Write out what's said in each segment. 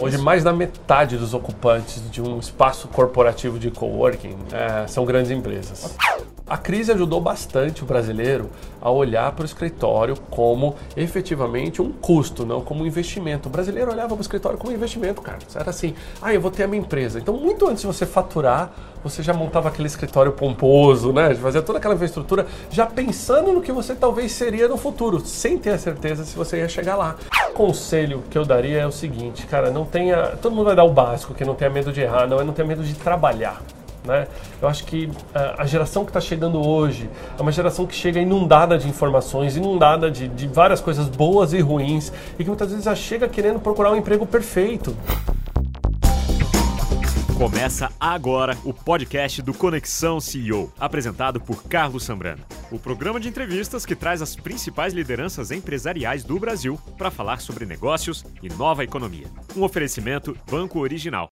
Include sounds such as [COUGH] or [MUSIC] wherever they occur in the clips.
Hoje, mais da metade dos ocupantes de um espaço corporativo de coworking é, são grandes empresas. A crise ajudou bastante o brasileiro a olhar para o escritório como efetivamente um custo, não como um investimento. O brasileiro olhava para o escritório como um investimento, cara. Era assim, ah, eu vou ter a minha empresa. Então, muito antes de você faturar, você já montava aquele escritório pomposo, né? Fazia toda aquela infraestrutura já pensando no que você talvez seria no futuro, sem ter a certeza se você ia chegar lá. O conselho que eu daria é o seguinte, cara, não tenha. Todo mundo vai dar o básico, que não tenha medo de errar, não é não tenha medo de trabalhar. Né? Eu acho que uh, a geração que está chegando hoje é uma geração que chega inundada de informações, inundada de, de várias coisas boas e ruins, e que muitas vezes já chega querendo procurar um emprego perfeito. Começa agora o podcast do Conexão CEO, apresentado por Carlos Sambrano. O programa de entrevistas que traz as principais lideranças empresariais do Brasil para falar sobre negócios e nova economia. Um oferecimento Banco Original.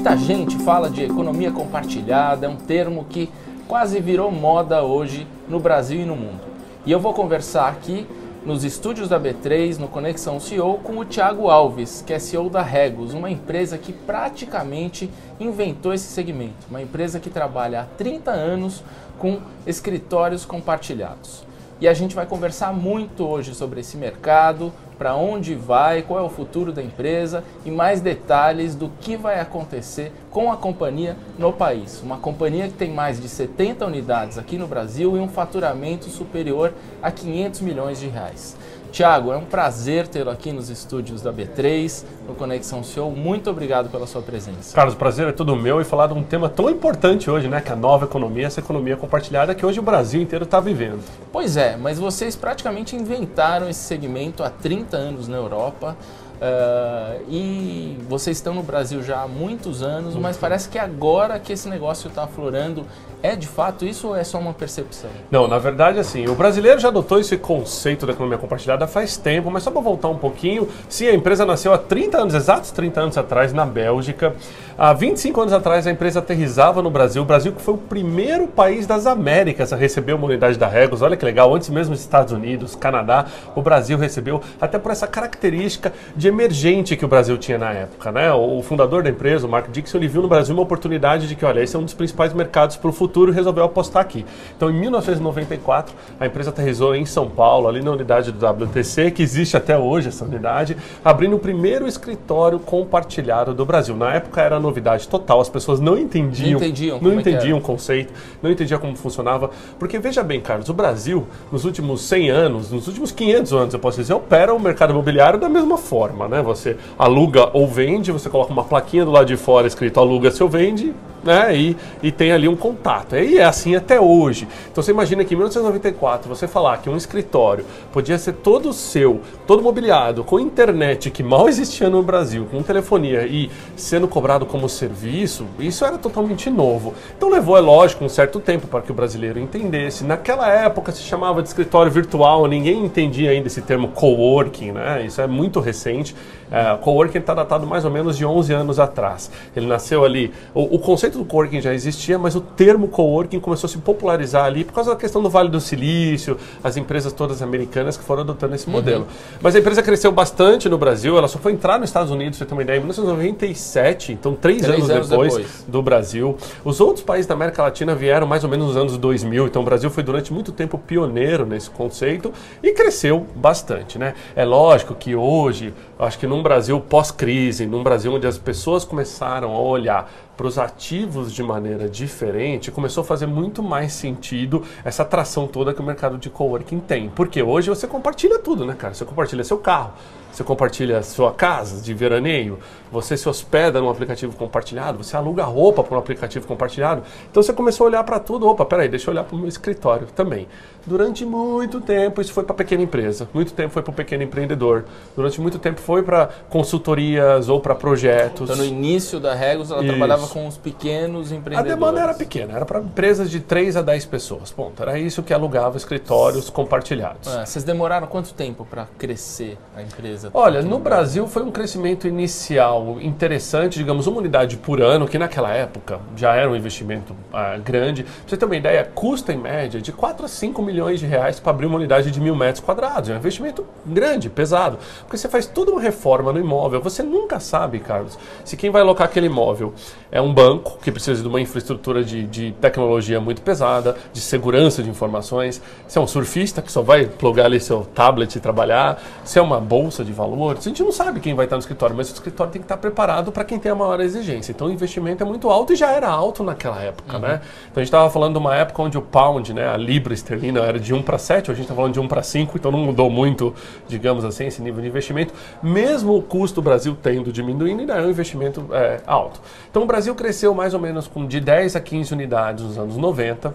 Muita gente fala de economia compartilhada, é um termo que quase virou moda hoje no Brasil e no mundo. E eu vou conversar aqui nos estúdios da B3, no Conexão CEO, com o Thiago Alves, que é CEO da Regos, uma empresa que praticamente inventou esse segmento, uma empresa que trabalha há 30 anos com escritórios compartilhados. E a gente vai conversar muito hoje sobre esse mercado, para onde vai, qual é o futuro da empresa e mais detalhes do que vai acontecer com a companhia no país. Uma companhia que tem mais de 70 unidades aqui no Brasil e um faturamento superior a 500 milhões de reais. Tiago, é um prazer tê-lo aqui nos estúdios da B3, no Conexão Show. Muito obrigado pela sua presença. Carlos, o prazer é todo meu e falar de um tema tão importante hoje, né? Que é a nova economia, essa economia compartilhada que hoje o Brasil inteiro está vivendo. Pois é, mas vocês praticamente inventaram esse segmento há 30 anos na Europa. Uh, e vocês estão no Brasil já há muitos anos, mas parece que agora que esse negócio está aflorando é de fato isso ou é só uma percepção? Não, na verdade, assim, o brasileiro já adotou esse conceito da economia compartilhada faz tempo, mas só para voltar um pouquinho, sim, a empresa nasceu há 30 anos, exatos 30 anos atrás, na Bélgica. Há 25 anos atrás, a empresa aterrizava no Brasil. O Brasil que foi o primeiro país das Américas a receber uma unidade da Regos. Olha que legal, antes mesmo dos Estados Unidos, Canadá, o Brasil recebeu, até por essa característica de emergente que o Brasil tinha na época. Né? O fundador da empresa, o Mark Dixon, ele viu no Brasil uma oportunidade de que, olha, esse é um dos principais mercados para o futuro futuro resolveu apostar aqui. Então, em 1994, a empresa aterrizou em São Paulo, ali na unidade do WTC, que existe até hoje essa unidade, abrindo o primeiro escritório compartilhado do Brasil. Na época era novidade total, as pessoas não entendiam, não entendiam, não é entendiam o conceito, não entendiam como funcionava. Porque veja bem, Carlos, o Brasil, nos últimos 100 anos, nos últimos 500 anos, eu posso dizer, opera o mercado imobiliário da mesma forma, né? Você aluga ou vende, você coloca uma plaquinha do lado de fora escrito aluga se ou vende, né? E, e tem ali um contato. E é assim até hoje. Então você imagina que em 1994 você falar que um escritório podia ser todo seu, todo mobiliado, com internet que mal [LAUGHS] existia no Brasil, com telefonia e sendo cobrado como serviço, isso era totalmente novo. Então levou, é lógico, um certo tempo para que o brasileiro entendesse. Naquela época se chamava de escritório virtual, ninguém entendia ainda esse termo coworking, né? Isso é muito recente. É, coworking está datado mais ou menos de 11 anos atrás. Ele nasceu ali. O, o conceito do coworking já existia, mas o termo coworking começou a se popularizar ali por causa da questão do Vale do Silício, as empresas todas americanas que foram adotando esse uhum. modelo. Mas a empresa cresceu bastante no Brasil, ela só foi entrar nos Estados Unidos, você tem uma ideia, em 1997, então três, três anos, anos depois, depois, do Brasil. Os outros países da América Latina vieram mais ou menos nos anos 2000, então o Brasil foi durante muito tempo pioneiro nesse conceito e cresceu bastante, né? É lógico que hoje, acho que num Brasil pós-crise, num Brasil onde as pessoas começaram a olhar para os ativos de maneira diferente, começou a fazer muito mais sentido essa atração toda que o mercado de coworking tem. Porque hoje você compartilha tudo, né, cara? Você compartilha seu carro, você compartilha sua casa de veraneio, você se hospeda num aplicativo compartilhado, você aluga roupa para um aplicativo compartilhado. Então você começou a olhar para tudo. Opa, peraí, deixa eu olhar para o meu escritório também. Durante muito tempo isso foi para pequena empresa, muito tempo foi para o pequeno empreendedor, durante muito tempo foi para consultorias ou para projetos. Então no início da Regos ela isso. trabalhava com os pequenos empreendedores. A demanda era pequena, era para empresas de 3 a 10 pessoas. Ponto. Era isso que alugava escritórios compartilhados. Ah, vocês demoraram quanto tempo para crescer a empresa? Olha, no Brasil foi um crescimento inicial interessante, digamos, uma unidade por ano, que naquela época já era um investimento ah, grande. Pra você ter uma ideia, custa em média de 4 a 5 milhões de reais para abrir uma unidade de mil metros quadrados. É um investimento grande, pesado. Porque você faz toda uma reforma no imóvel. Você nunca sabe, Carlos, se quem vai alocar aquele imóvel é um banco que precisa de uma infraestrutura de, de tecnologia muito pesada, de segurança de informações, se é um surfista que só vai plugar ali seu tablet e trabalhar, se é uma bolsa de valores. A gente não sabe quem vai estar no escritório, mas o escritório tem que estar preparado para quem tem a maior exigência. Então o investimento é muito alto e já era alto naquela época, uhum. né? Então a gente estava falando de uma época onde o pound, né, a libra esterlina era de 1 para 7, hoje a gente está falando de 1 para 5, então não mudou muito, digamos assim, esse nível de investimento. Mesmo o custo do Brasil tendo diminuindo, ainda é um investimento é, alto. Então o Brasil cresceu mais ou menos com de 10 a 15 unidades nos anos 90.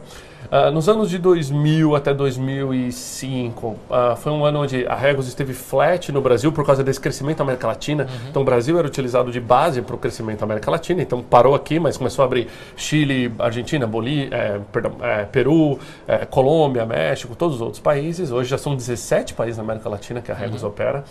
Uh, nos anos de 2000 até 2005, uh, ah, foi um ano onde a Regos esteve flat no Brasil por causa desse crescimento da América Latina. Uhum. Então, o Brasil era utilizado de base para o crescimento da América Latina. Então, parou aqui, mas começou a abrir Chile, Argentina, Bolívia, é, perdão, é, Peru, é, Colômbia, México, todos os outros países. Hoje já são 17 países na América Latina que a Regos uhum. opera.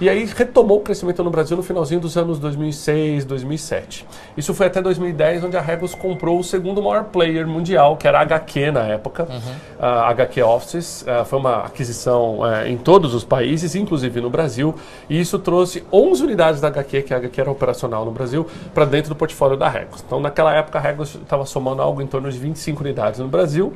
E aí retomou o crescimento no Brasil no finalzinho dos anos 2006, 2007. Isso foi até 2010, onde a Regus comprou o segundo maior player mundial, que era a HQ na época, uhum. a HQ Offices. Uh, foi uma aquisição uh, em todos os países, inclusive no Brasil. E isso trouxe 11 unidades da HQ, que a HQ era operacional no Brasil, para dentro do portfólio da Regus. Então, naquela época, a Regus estava somando algo em torno de 25 unidades no Brasil.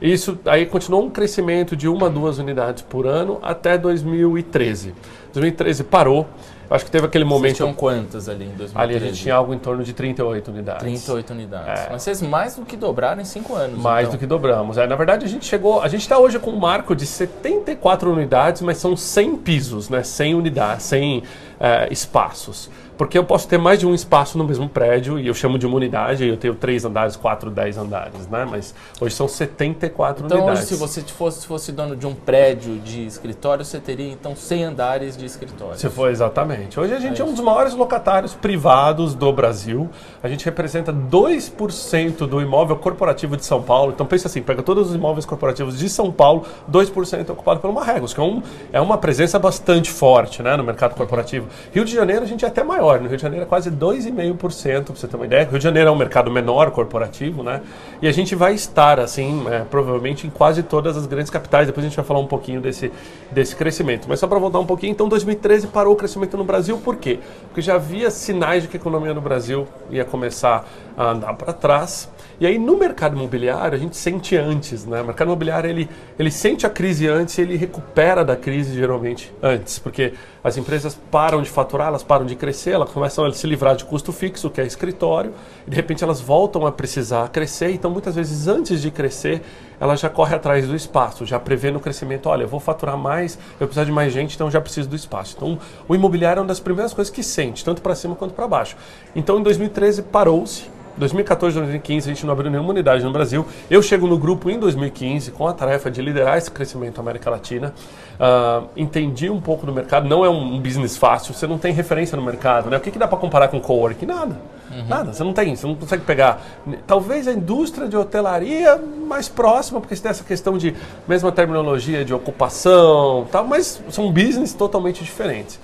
Isso aí continuou um crescimento de uma duas unidades por ano até 2013. 2013 parou. Acho que teve aquele momento. Vocês tinham quantas ali em 2013? Ali a gente tinha algo em torno de 38 unidades. 38 unidades. É. Mas vocês mais do que dobraram em 5 anos. Mais então. do que dobramos. É, na verdade, a gente chegou. A gente está hoje com um marco de 74 unidades, mas são 100 pisos, né? 100 unidades, 100 é, espaços. Porque eu posso ter mais de um espaço no mesmo prédio, e eu chamo de uma unidade, e eu tenho três andares, quatro, dez andares, né? Mas hoje são 74 então, unidades. Então, hoje, se você fosse, fosse dono de um prédio de escritório, você teria, então, 100 andares de escritório. Se for, exatamente. Hoje a gente é, é um dos maiores locatários privados do Brasil. A gente representa 2% do imóvel corporativo de São Paulo. Então, pensa assim, pega todos os imóveis corporativos de São Paulo, 2% é ocupado pelo Marregos, que é, um, é uma presença bastante forte né, no mercado corporativo. Rio de Janeiro, a gente é até maior menor. No Rio de Janeiro é quase 2,5%, para você ter uma ideia. Rio de Janeiro é um mercado menor, corporativo, né? E a gente vai estar, assim, é, provavelmente em quase todas as grandes capitais. Depois a gente vai falar um pouquinho desse, desse crescimento. Mas só para voltar um pouquinho, então 2013 parou o crescimento no Brasil. Por quê? Porque já havia sinais de que a economia no Brasil ia começar a andar para trás. E aí no mercado imobiliário a gente sente antes, né? O mercado imobiliário ele, ele sente a crise antes e ele recupera da crise geralmente antes, porque as empresas param de faturar, elas param de crescer, elas começam a se livrar de custo fixo, que é escritório, e de repente elas voltam a precisar crescer, então muitas vezes antes de crescer, ela já corre atrás do espaço, já prevê no crescimento, olha, eu vou faturar mais, eu preciso de mais gente, então já preciso do espaço. Então o imobiliário é uma das primeiras coisas que sente, tanto para cima quanto para baixo. Então em 2013 parou-se 2014, 2015 a gente não abriu nenhuma unidade no Brasil. Eu chego no grupo em 2015 com a tarefa de liderar esse crescimento na América Latina. Uh, entendi um pouco do mercado. Não é um business fácil. Você não tem referência no mercado. Né? O que, que dá para comparar com coworking? Nada. Uhum. Nada. Você não tem. Você não consegue pegar. Talvez a indústria de hotelaria mais próxima, porque tem essa questão de mesma terminologia de ocupação, tal, mas são business totalmente diferentes.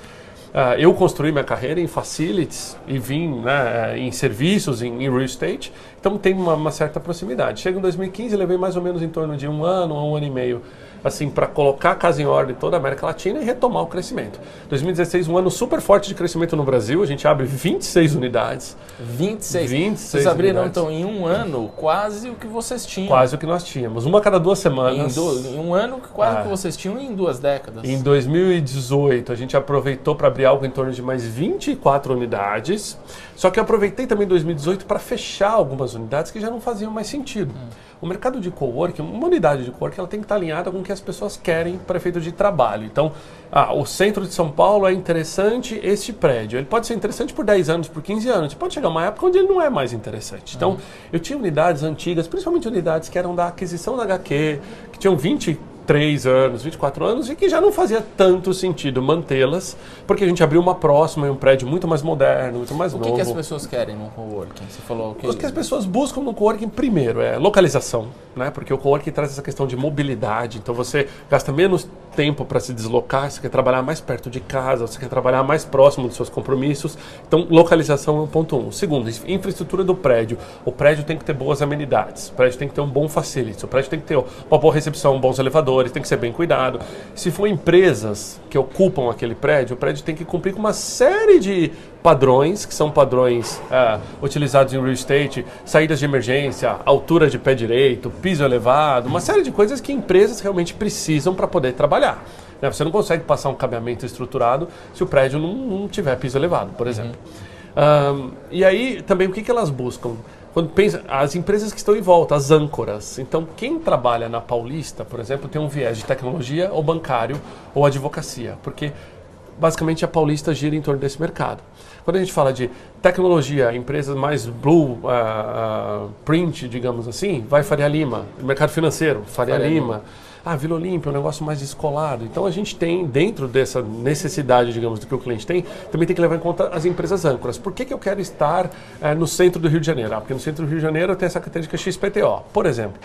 Uh, eu construí minha carreira em facilities e vim né, em serviços, em, em, real estate, então tem uma, uma certa proximidade. Chega em 2015, levei mais ou menos em torno de um ano, um ano e meio assim, para colocar a casa em ordem toda a América Latina e retomar o crescimento. 2016, um ano super forte de crescimento no Brasil, a gente abre 26 unidades. 26? 26 Vocês abriram, unidades. então, em um ano, quase o que vocês tinham. Quase o que nós tínhamos, uma cada duas semanas. Em, do, em um ano, quase o que ah. vocês tinham em duas décadas. Em 2018, a gente aproveitou para abrir algo em torno de mais 24 unidades, só que eu aproveitei também 2018 para fechar algumas unidades que já não faziam mais sentido. Hum. O mercado de coworking, uma unidade de coworking, ela tem que estar alinhada com o que as pessoas querem para efeito de trabalho. Então, ah, o centro de São Paulo é interessante este prédio. Ele pode ser interessante por 10 anos, por 15 anos. Pode chegar uma época onde ele não é mais interessante. Então, uhum. eu tinha unidades antigas, principalmente unidades que eram da aquisição da HQ, que tinham 20 23 anos, 24 anos e que já não fazia tanto sentido mantê-las, porque a gente abriu uma próxima em um prédio muito mais moderno, muito mais o novo. O que, as pessoas querem no coworking? Você falou que... O que as pessoas buscam no coworking, primeiro, é localização, né? porque o coworking traz essa questão de mobilidade, então você gasta menos tempo para se deslocar, você quer trabalhar mais perto de casa, você quer trabalhar mais próximo dos seus compromissos. Então, localização é um ponto um. Segundo, infraestrutura do prédio. O prédio tem que ter boas amenidades, o prédio tem que ter um bom facility, o prédio tem que ter uma boa recepção, bons elevadores, tem que ser bem cuidado. Se for empresas que ocupam aquele prédio, o prédio tem que cumprir com uma série de padrões, que são padrões uh, utilizados em real estate, saídas de emergência, altura de pé direito, piso elevado, uma série de coisas que empresas realmente precisam para poder trabalhar. Né? Você não consegue passar um cabeamento estruturado se o prédio não, não tiver piso elevado, por exemplo. Uhum. Um, e aí, também, o que, que elas buscam? Quando pensa, as empresas que estão em volta, as âncoras. Então, quem trabalha na Paulista, por exemplo, tem um viés de tecnologia ou bancário ou advocacia, porque basicamente a Paulista gira em torno desse mercado. Quando a gente fala de tecnologia, empresas mais blue uh, uh, print, digamos assim, vai Faria Lima. Mercado financeiro, Faria, Faria Lima. Lima. Ah, Vila Olímpia é um negócio mais descolado. Então a gente tem, dentro dessa necessidade, digamos, do que o cliente tem, também tem que levar em conta as empresas âncoras. Por que, que eu quero estar uh, no centro do Rio de Janeiro? Ah, porque no centro do Rio de Janeiro tem essa característica XPTO. Por exemplo,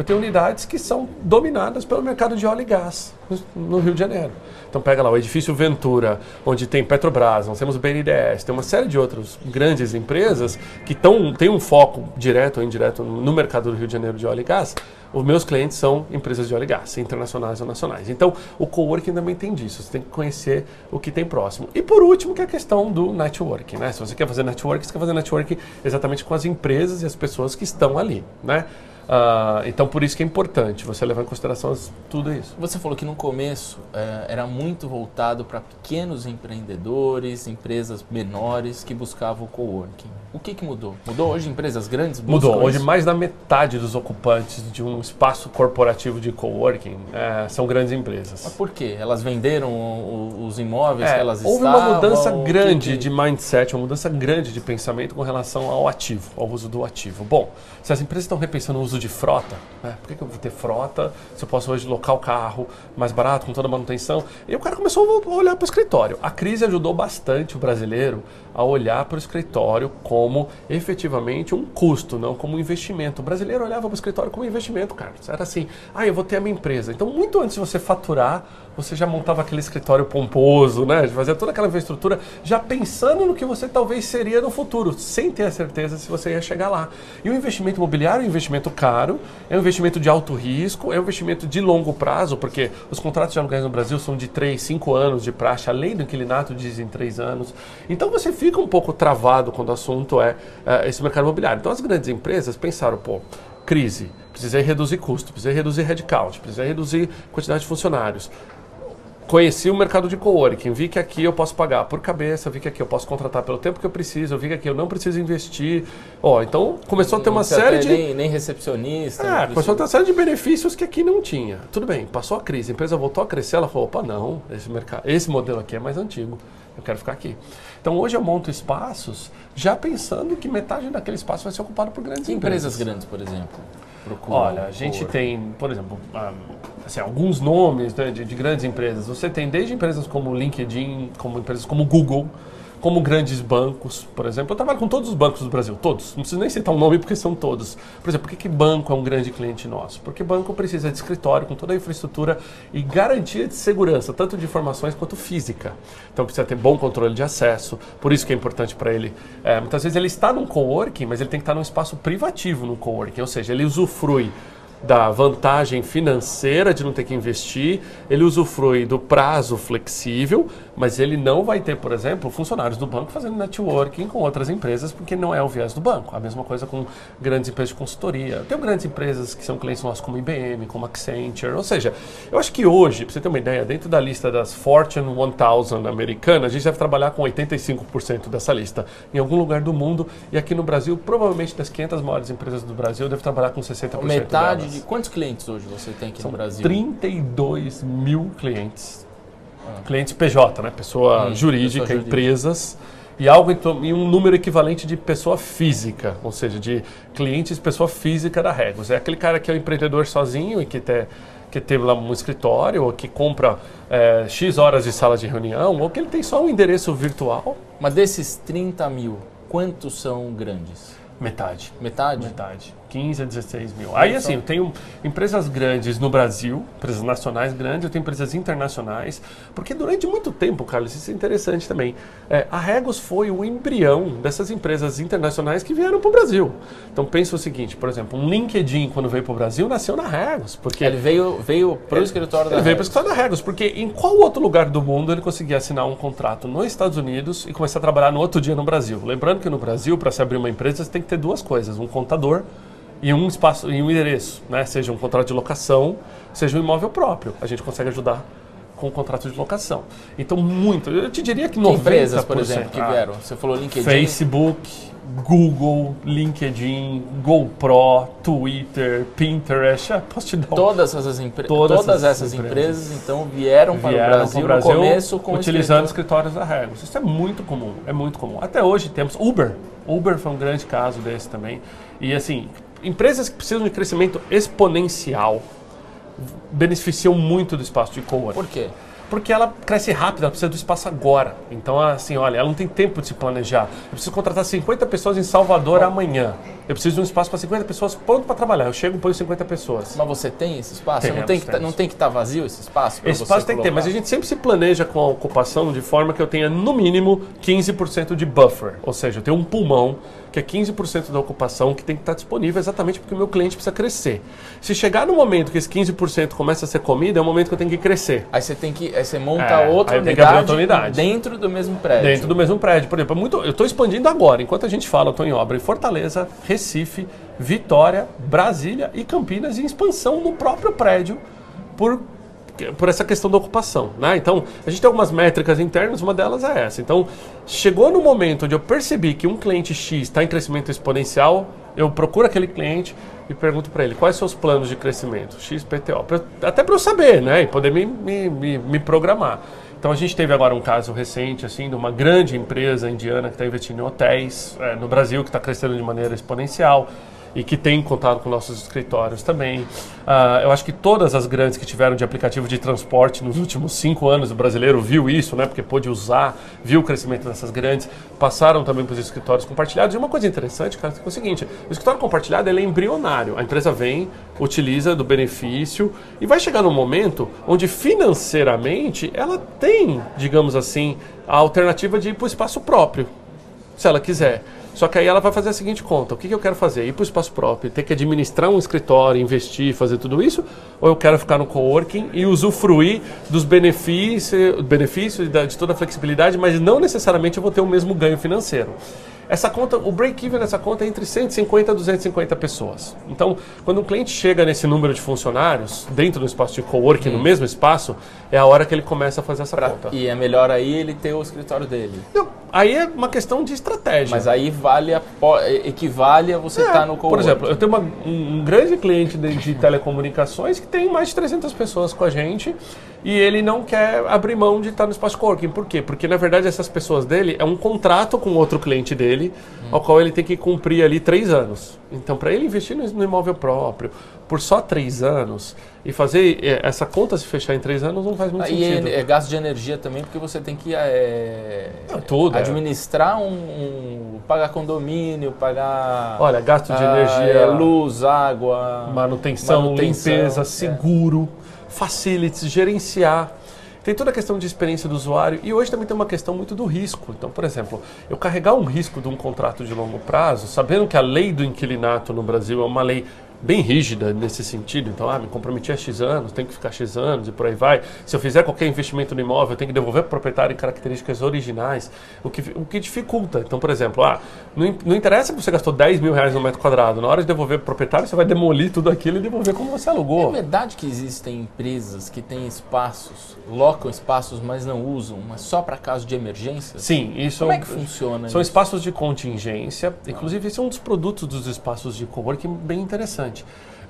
eu tenho unidades que são dominadas pelo mercado de óleo e gás no Rio de Janeiro. Então pega lá o edifício Ventura, onde tem Petrobras, nós temos o BNDES, tem uma série de outras grandes empresas que tão, têm um foco direto ou indireto no mercado do Rio de Janeiro de óleo e gás. Os meus clientes são empresas de óleo e gás, internacionais ou nacionais. Então, o coworking também tem disso. Você tem que conhecer o que tem próximo. E por último, que é a questão do networking. Né? Se você quer fazer networking, você quer fazer networking exatamente com as empresas e as pessoas que estão ali. Né? Uh, então, por isso que é importante você levar em consideração tudo isso. Você falou que no começo é, era muito voltado para pequenos empreendedores, empresas menores que buscavam o coworking. O que, que mudou? Mudou hoje empresas grandes? Mudou. Hoje mais da metade dos ocupantes de um espaço corporativo de coworking é, são grandes empresas. Mas por quê? Elas venderam os imóveis é, que elas houve estavam? Houve uma mudança grande que... de mindset, uma mudança grande de pensamento com relação ao ativo, ao uso do ativo. Bom, se as empresas estão repensando o uso de frota. Né? Por que, que eu vou ter frota se eu posso hoje locar o carro mais barato, com toda a manutenção? E o cara começou a olhar para o escritório. A crise ajudou bastante o brasileiro a olhar para o escritório como efetivamente um custo, não como um investimento. O brasileiro olhava para o escritório como um investimento, Carlos. Era assim, ah, eu vou ter a minha empresa. Então, muito antes de você faturar, você já montava aquele escritório pomposo, né? Fazia toda aquela infraestrutura, já pensando no que você talvez seria no futuro, sem ter a certeza se você ia chegar lá. E o investimento imobiliário é um investimento caro, é um investimento de alto risco, é um investimento de longo prazo, porque os contratos de aluguéis no Brasil são de 3, 5 anos de praxe, além do inquilinato dizem 3 anos. Então você fica um pouco travado quando o assunto é, é esse mercado imobiliário. Então as grandes empresas pensaram, pô, crise, precisei reduzir custo, precisei reduzir headcount, precisei reduzir quantidade de funcionários conheci o mercado de coworking, vi que aqui eu posso pagar por cabeça, vi que aqui eu posso contratar pelo tempo que eu preciso, vi que aqui eu não preciso investir. Ó, então começou a ter uma série de nem, nem recepcionista. É, começou a ter uma série de benefícios que aqui não tinha. Tudo bem, passou a crise, a empresa voltou a crescer, ela falou, opa, não, esse mercado, esse modelo aqui é mais antigo. Eu quero ficar aqui. Então hoje eu monto espaços já pensando que metade daquele espaço vai ser ocupado por grandes que empresas. empresas grandes, por exemplo. Olha, a gente por... tem, por exemplo, um, assim, alguns nomes né, de, de, grandes empresas. Você tem desde empresas como LinkedIn, como empresas como Google, como grandes bancos, por exemplo. Eu trabalho com todos os bancos do Brasil, todos. Não preciso nem citar um nome porque são todos. Por exemplo, por que, que banco é um grande cliente nosso? Porque banco precisa de escritório com toda a infraestrutura e garantia de segurança, tanto de informações quanto física. Então precisa ter bom controle de acesso, por isso que é importante para ele. É, muitas vezes ele está num coworking, mas ele tem que estar num espaço privativo no coworking, ou seja, ele usufrui da vantagem financeira de não ter que investir, ele usufrui do prazo flexível, mas ele não vai ter, por exemplo, funcionários do banco fazendo networking com outras empresas, porque não é o viés do banco. A mesma coisa com grandes empresas de consultoria. Tem grandes empresas que são clientes nossos como IBM, como Accenture, ou seja, eu acho que hoje, para você ter uma ideia, dentro da lista das Fortune 1000 americanas, a gente deve trabalhar com 85% dessa lista em algum lugar do mundo e aqui no Brasil, provavelmente das 500 maiores empresas do Brasil, deve trabalhar com 60% Metade delas. de quantos clientes hoje você tem aqui São no Brasil? 32 mil clientes. Ah. Clientes PJ, né? Pessoa hum, jurídica, pessoa empresas. E algo em, um número equivalente de pessoa física, ou seja, de clientes pessoa física da Regos. É aquele cara que é o um empreendedor sozinho e que tem que teve lá um escritório, ou que compra é, X horas de sala de reunião, ou que ele tem só um endereço virtual. Mas desses 30 mil, quantos são grandes? Metade. Metade? Metade. 15 a 16 mil. Aí, assim, eu tenho empresas grandes no Brasil, empresas nacionais grandes, eu tenho empresas internacionais, porque durante muito tempo, Carlos, isso é interessante também, é, a Regos foi o embrião dessas empresas internacionais que vieram para o Brasil. Então, pensa o seguinte, por exemplo, um LinkedIn, quando veio para o Brasil, nasceu na Regos. Porque ele veio, veio para o escritório da Ele veio para o escritório da Regos, porque em qual outro lugar do mundo ele conseguia assinar um contrato nos Estados Unidos e começar a trabalhar no outro dia no Brasil? Lembrando que no Brasil, para se abrir uma empresa, você tem que ter duas coisas, um contador e um espaço e um endereço, né? Seja um contrato de locação, seja um imóvel próprio. A gente consegue ajudar com o contrato de locação. Então, muito. Eu te diria que 90%. Que empresas, por exemplo, que ah, vieram? Você falou LinkedIn. Facebook, Google, LinkedIn, GoPro, Twitter, Pinterest. Ah, posso te dar um Todas essas, empre... Todas Todas, essas empresas. empresas, então vieram, para, vieram o Brasil, Brasil no começo com utilizando escritório. escritórios da Regos. Isso é muito comum, é muito comum. Até hoje temos Uber. Uber foi um grande caso desse também. E assim, empresas que precisam de crescimento exponencial beneficiam muito do espaço de coworking. Por quê? Porque ela cresce rápido, ela precisa do espaço agora. Então, assim, olha, ela não tem tempo de se planejar. Eu preciso contratar 50 pessoas em Salvador amanhã. Eu preciso de um espaço para 50 pessoas pronto para trabalhar. Eu chego e ponho 50 pessoas. Mas você tem esse espaço? Não tem que tá- não tem que estar vazio esse espaço? Esse espaço tem que ter, mas a gente sempre se planeja com a ocupação de forma que eu tenha no mínimo 15% de buffer. Ou seja, eu tenho um pulmão que é 15% da ocupação que tem que estar disponível exatamente porque o meu cliente precisa crescer. Se chegar no momento que esse 15% começa a ser comida, é o momento que eu tenho que crescer. Aí você tem que. Aí você monta É, outra unidade, outra unidade. dentro do mesmo prédio. Dentro do mesmo prédio. Por exemplo, é muito, eu estou expandindo agora. Enquanto a gente fala, eu estou em obra em Fortaleza, Recife, Vitória, Brasília e Campinas em expansão no próprio prédio por, por essa questão da ocupação. Né? Então, a gente tem algumas métricas internas, uma delas é essa. Então, chegou no momento onde eu percebi que um cliente X está em crescimento exponencial, eu procuro aquele cliente e pergunto para ele quais os planos de crescimento, XPTO, pra, até para eu saber né? e poder me, me, me, me programar. Então a gente teve agora um caso recente assim de uma grande empresa indiana que está investindo em hotéis é, no Brasil que está crescendo de maneira exponencial e que tem contato com nossos escritórios também. Ah, eu acho que todas as grandes que tiveram de aplicativo de transporte nos últimos cinco anos, o brasileiro viu isso, né? Porque pôde usar, viu o crescimento dessas grandes, passaram também para os escritórios compartilhados. E uma coisa interessante, cara, é o seguinte: o escritório compartilhado é embrionário. A empresa vem, utiliza do benefício e vai chegar num momento onde financeiramente ela tem, digamos assim, a alternativa de ir para o espaço próprio se ela quiser. Só que aí ela vai fazer a seguinte conta: o que, que eu quero fazer? Ir para o espaço próprio, ter que administrar um escritório, investir, fazer tudo isso? Ou eu quero ficar no coworking e usufruir dos benefícios, benefícios de toda a flexibilidade, mas não necessariamente eu vou ter o mesmo ganho financeiro. Essa conta, o break-even dessa conta é entre 150 e 250 pessoas. Então, quando um cliente chega nesse número de funcionários, dentro do espaço de coworking, no mesmo espaço, é a hora que ele começa a fazer essa Pra- conta. E é melhor aí ele ter o escritório dele. Não, aí é uma questão de estratégia. Mas aí vale a, equivale a você estar no É, Por coworking. exemplo, eu tenho uma- um, um grande cliente de, de telecomunicações que tem mais de 300 pessoas com a gente e ele não quer abrir mão de estar no espaço coworking. Por quê? Porque, na verdade, essas pessoas dele é um contrato com outro cliente dele, ao qual ele tem que cumprir ali três anos. Então, para ele investir no, imóvel próprio por só três anos e fazer eh, essa conta se fechar em três anos não faz muito Aí sentido. é, é gasto de energia também, porque você tem que é, Não, tudo, é. administrar um, um- pagar condomínio, pagar Olha, gasto de ah, energia, é, luz, água, manutenção, manutenção, limpeza, é. seguro, facilities, gerenciar. Tem toda a questão de experiência do usuário e hoje também tem uma questão muito do risco. Então, por exemplo, eu carregar um risco de um contrato de longo prazo, sabendo que a lei do inquilinato no Brasil é uma lei bem rígida nesse sentido. Então, ah, me comprometi a X anos, tem que ficar X anos e por aí vai. Se eu fizer qualquer investimento no imóvel, eu tenho que devolver para o proprietário em características originais, o que, o que dificulta. Então, por exemplo, ah, não, não interessa que você gastou 10 mil reais no metro quadrado. Na hora de devolver para o proprietário, você vai demolir tudo aquilo e devolver como você É alugou. verdade que existem empresas que têm espaços, locam espaços, mas não usam, mas só para caso de emergência? Sim, isso Como é que funciona São isso? espaços de contingência. Inclusive, esse é um dos produtos dos espaços de coworking bem interessante.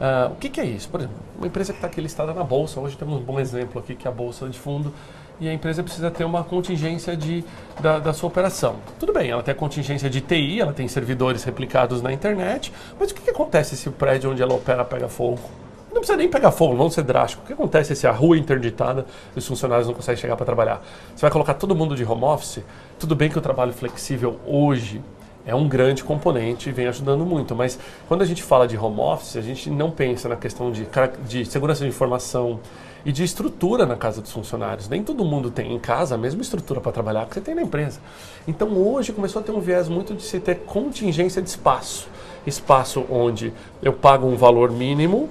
Ah, o que, que é isso? Por exemplo, uma empresa que está aqui listada na Bolsa, hoje temos um bom exemplo aqui, que é a Bolsa de Fundo, e a empresa precisa ter uma contingência de, da, da sua operação. Tudo bem, ela tem a contingência de TI, ela tem servidores replicados na internet, mas o que, que acontece se o prédio onde ela opera pega fogo? Não precisa nem pegar fogo, vamos ser drástico. O que acontece se a rua é interditada e os funcionários não conseguem chegar para trabalhar? Você vai colocar todo mundo de home office? Tudo bem que o trabalho flexível hoje é um grande componente e vem ajudando muito. Mas quando a gente fala de home office, a gente não pensa na questão de, de segurança de informação e de estrutura na casa dos funcionários. Nem todo mundo tem em casa a mesma estrutura para trabalhar que você tem na empresa. Então hoje começou a ter um viés muito de se ter contingência de espaço. Espaço onde eu pago um valor mínimo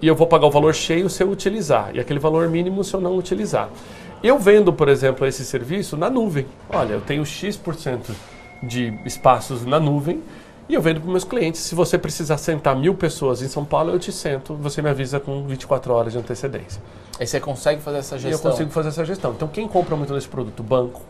e eu vou pagar o valor cheio se eu utilizar, e aquele valor mínimo se eu não utilizar. Eu vendo, por exemplo, esse serviço na nuvem. Olha, eu tenho X% de espaços na nuvem e eu vendo para meus clientes. Se você precisar sentar mil pessoas em São Paulo, eu te sento, você me avisa com 24 horas de antecedência. Aí você consegue fazer essa gestão? E eu consigo fazer essa gestão. Então, quem compra muito desse produto? Banco,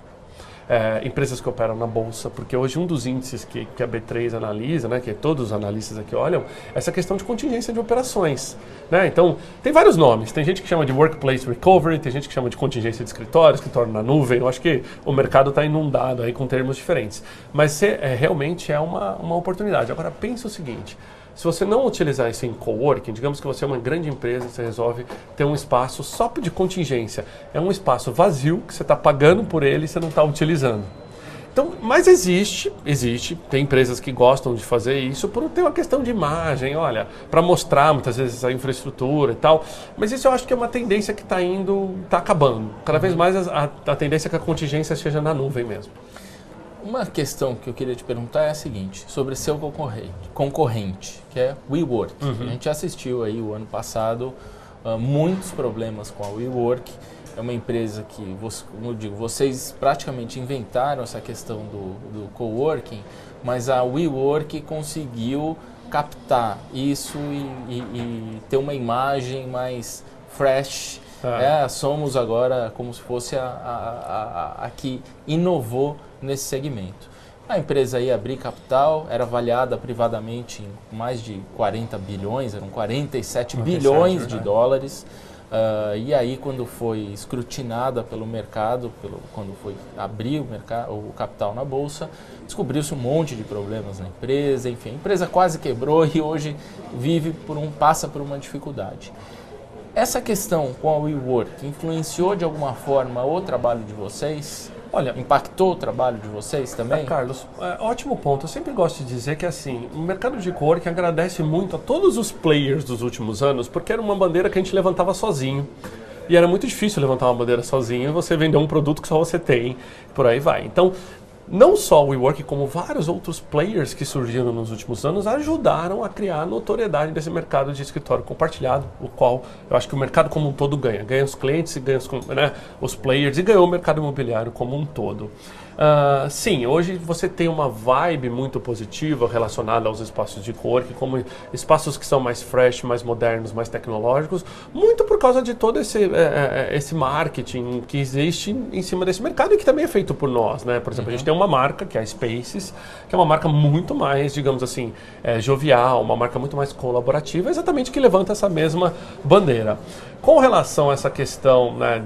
é, empresas que operam na bolsa, porque hoje um dos índices que, que a B3 analisa, né, que todos os analistas aqui olham, é essa questão de contingência de operações. Né? Então, tem vários nomes. Tem gente que chama de workplace recovery, tem gente que chama de contingência de escritório, escritório na nuvem. Eu acho que o mercado está inundado aí com termos diferentes. Mas é, realmente é uma, uma oportunidade. Agora, pensa o seguinte. Se você não utilizar isso em coworking, digamos que você é uma grande empresa, você resolve ter um espaço só de contingência. É um espaço vazio que você está pagando por ele e você não está utilizando. Então, mas existe, existe, tem empresas que gostam de fazer isso por ter uma questão de imagem, olha, para mostrar muitas vezes a infraestrutura e tal. Mas isso eu acho que é uma tendência que está indo, está acabando. Cada vez mais a, a tendência é que a contingência seja na nuvem mesmo. Uma questão que eu queria te perguntar é a seguinte, sobre seu concorrente, concorrente que é WeWork. Uhum. A gente assistiu aí o ano passado uh, muitos problemas com a WeWork. É uma empresa que, como eu digo, vocês praticamente inventaram essa questão do, do coworking, mas a WeWork conseguiu captar isso e, e, e ter uma imagem mais fresh. Ah. É, somos agora como se fosse a, a, a, a que inovou nesse segmento. A empresa ia abrir capital, era avaliada privadamente em mais de 40 bilhões, eram 47 bilhões de dólares. Uh, e aí, quando foi escrutinada pelo mercado, pelo, quando foi abrir o, mercado, o capital na bolsa, descobriu-se um monte de problemas na empresa. Enfim, a empresa quase quebrou [LAUGHS] e hoje vive por um passa por uma dificuldade. Essa questão com a WeWork influenciou de alguma forma o trabalho de vocês? Olha, impactou o trabalho de vocês também? É, Carlos, é, ótimo ponto. Eu sempre gosto de dizer que assim, o mercado de coworking agradece muito a todos os players dos últimos anos, porque era uma bandeira que a gente levantava sozinho. E era muito difícil levantar uma bandeira sozinho, você vender um produto que só você tem, por aí vai. Então, não só o WeWork, como vários outros players que surgiram nos últimos anos, ajudaram a criar a notoriedade desse mercado de escritório compartilhado, o qual eu acho que o mercado como um todo ganha. Ganha os clientes, ganha os, né, os players e ganhou o mercado imobiliário como um todo. Uh, sim, hoje você tem uma vibe muito positiva relacionada aos espaços de coworking, como espaços que são mais fresh, mais modernos, mais tecnológicos, muito por causa de todo esse, é, esse marketing que existe em cima desse mercado e que também é feito por nós. Né? Por exemplo, uhum. a gente uhum. tem uma marca, que é a Spaces, que é uma marca muito mais, digamos assim, é, jovial, uma marca muito mais colaborativa, exatamente que levanta essa mesma bandeira. Com relação a essa questão né,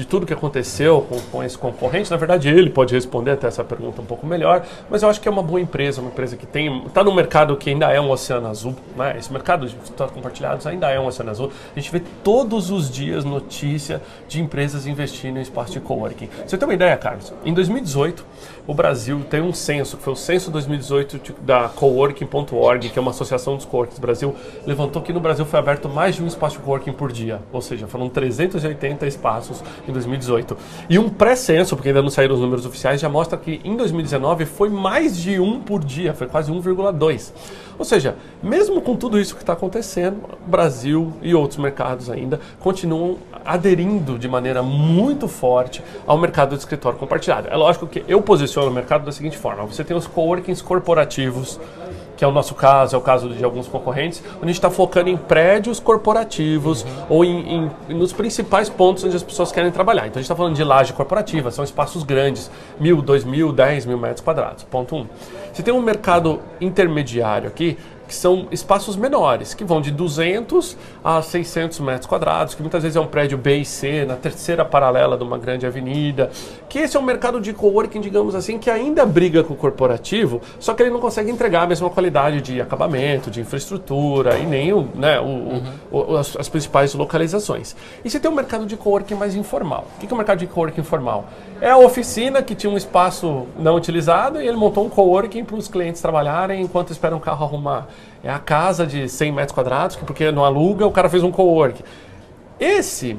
de tudo que aconteceu com, com, esse concorrente. Na verdade, ele pode responder até essa pergunta um pouco melhor, mas eu acho que é uma boa empresa, uma empresa que tem está no mercado que ainda é um oceano azul. Né? Esse mercado de escritórios compartilhados ainda é um oceano azul. A gente vê todos os dias notícia de empresas investindo em espaço de coworking. Você tem uma ideia, Carlos? Em 2018, o Brasil tem um censo, que foi o censo 2018 da coworking.org, que é uma associação dos coworkings do Brasil, levantou que no Brasil foi aberto mais de um espaço de coworking por dia, ou seja, foram 380 espaços em 2018. E um pré-censo, porque ainda não saíram os números oficiais, já mostra que em 2019 foi mais de um por dia, foi quase 1,2. Ou seja, mesmo com tudo isso que está acontecendo, Brasil e outros mercados ainda continuam aderindo de maneira muito forte ao mercado de escritório compartilhado. É lógico que eu posiciono o mercado da seguinte forma: você tem os coworkings corporativos que é o nosso caso, é o caso de alguns concorrentes, onde a gente está focando em prédios corporativos uhum. ou em, em, nos principais pontos onde as pessoas querem trabalhar. Então a gente está falando de laje corporativa, são espaços grandes, mil, dois mil, dez mil metros quadrados. Ponto um. Você tem um mercado intermediário aqui, que são espaços menores, que vão de 200 a 600 metros quadrados, que muitas vezes é um prédio B e C, na terceira paralela de uma grande avenida. Que esse é um mercado de coworking, digamos assim, que ainda briga com o corporativo, só que ele não consegue entregar a mesma qualidade de acabamento, de infraestrutura e nem o, né, o, uhum. o, as, as, principais localizações. E você tem um mercado de coworking mais informal. O que é o mercado de coworking informal? É a oficina que tinha um espaço não utilizado e ele montou um coworking para os clientes trabalharem enquanto esperam o carro arrumar é a casa de 100 metros quadrados, porque não aluga, o cara fez um co-work. Esse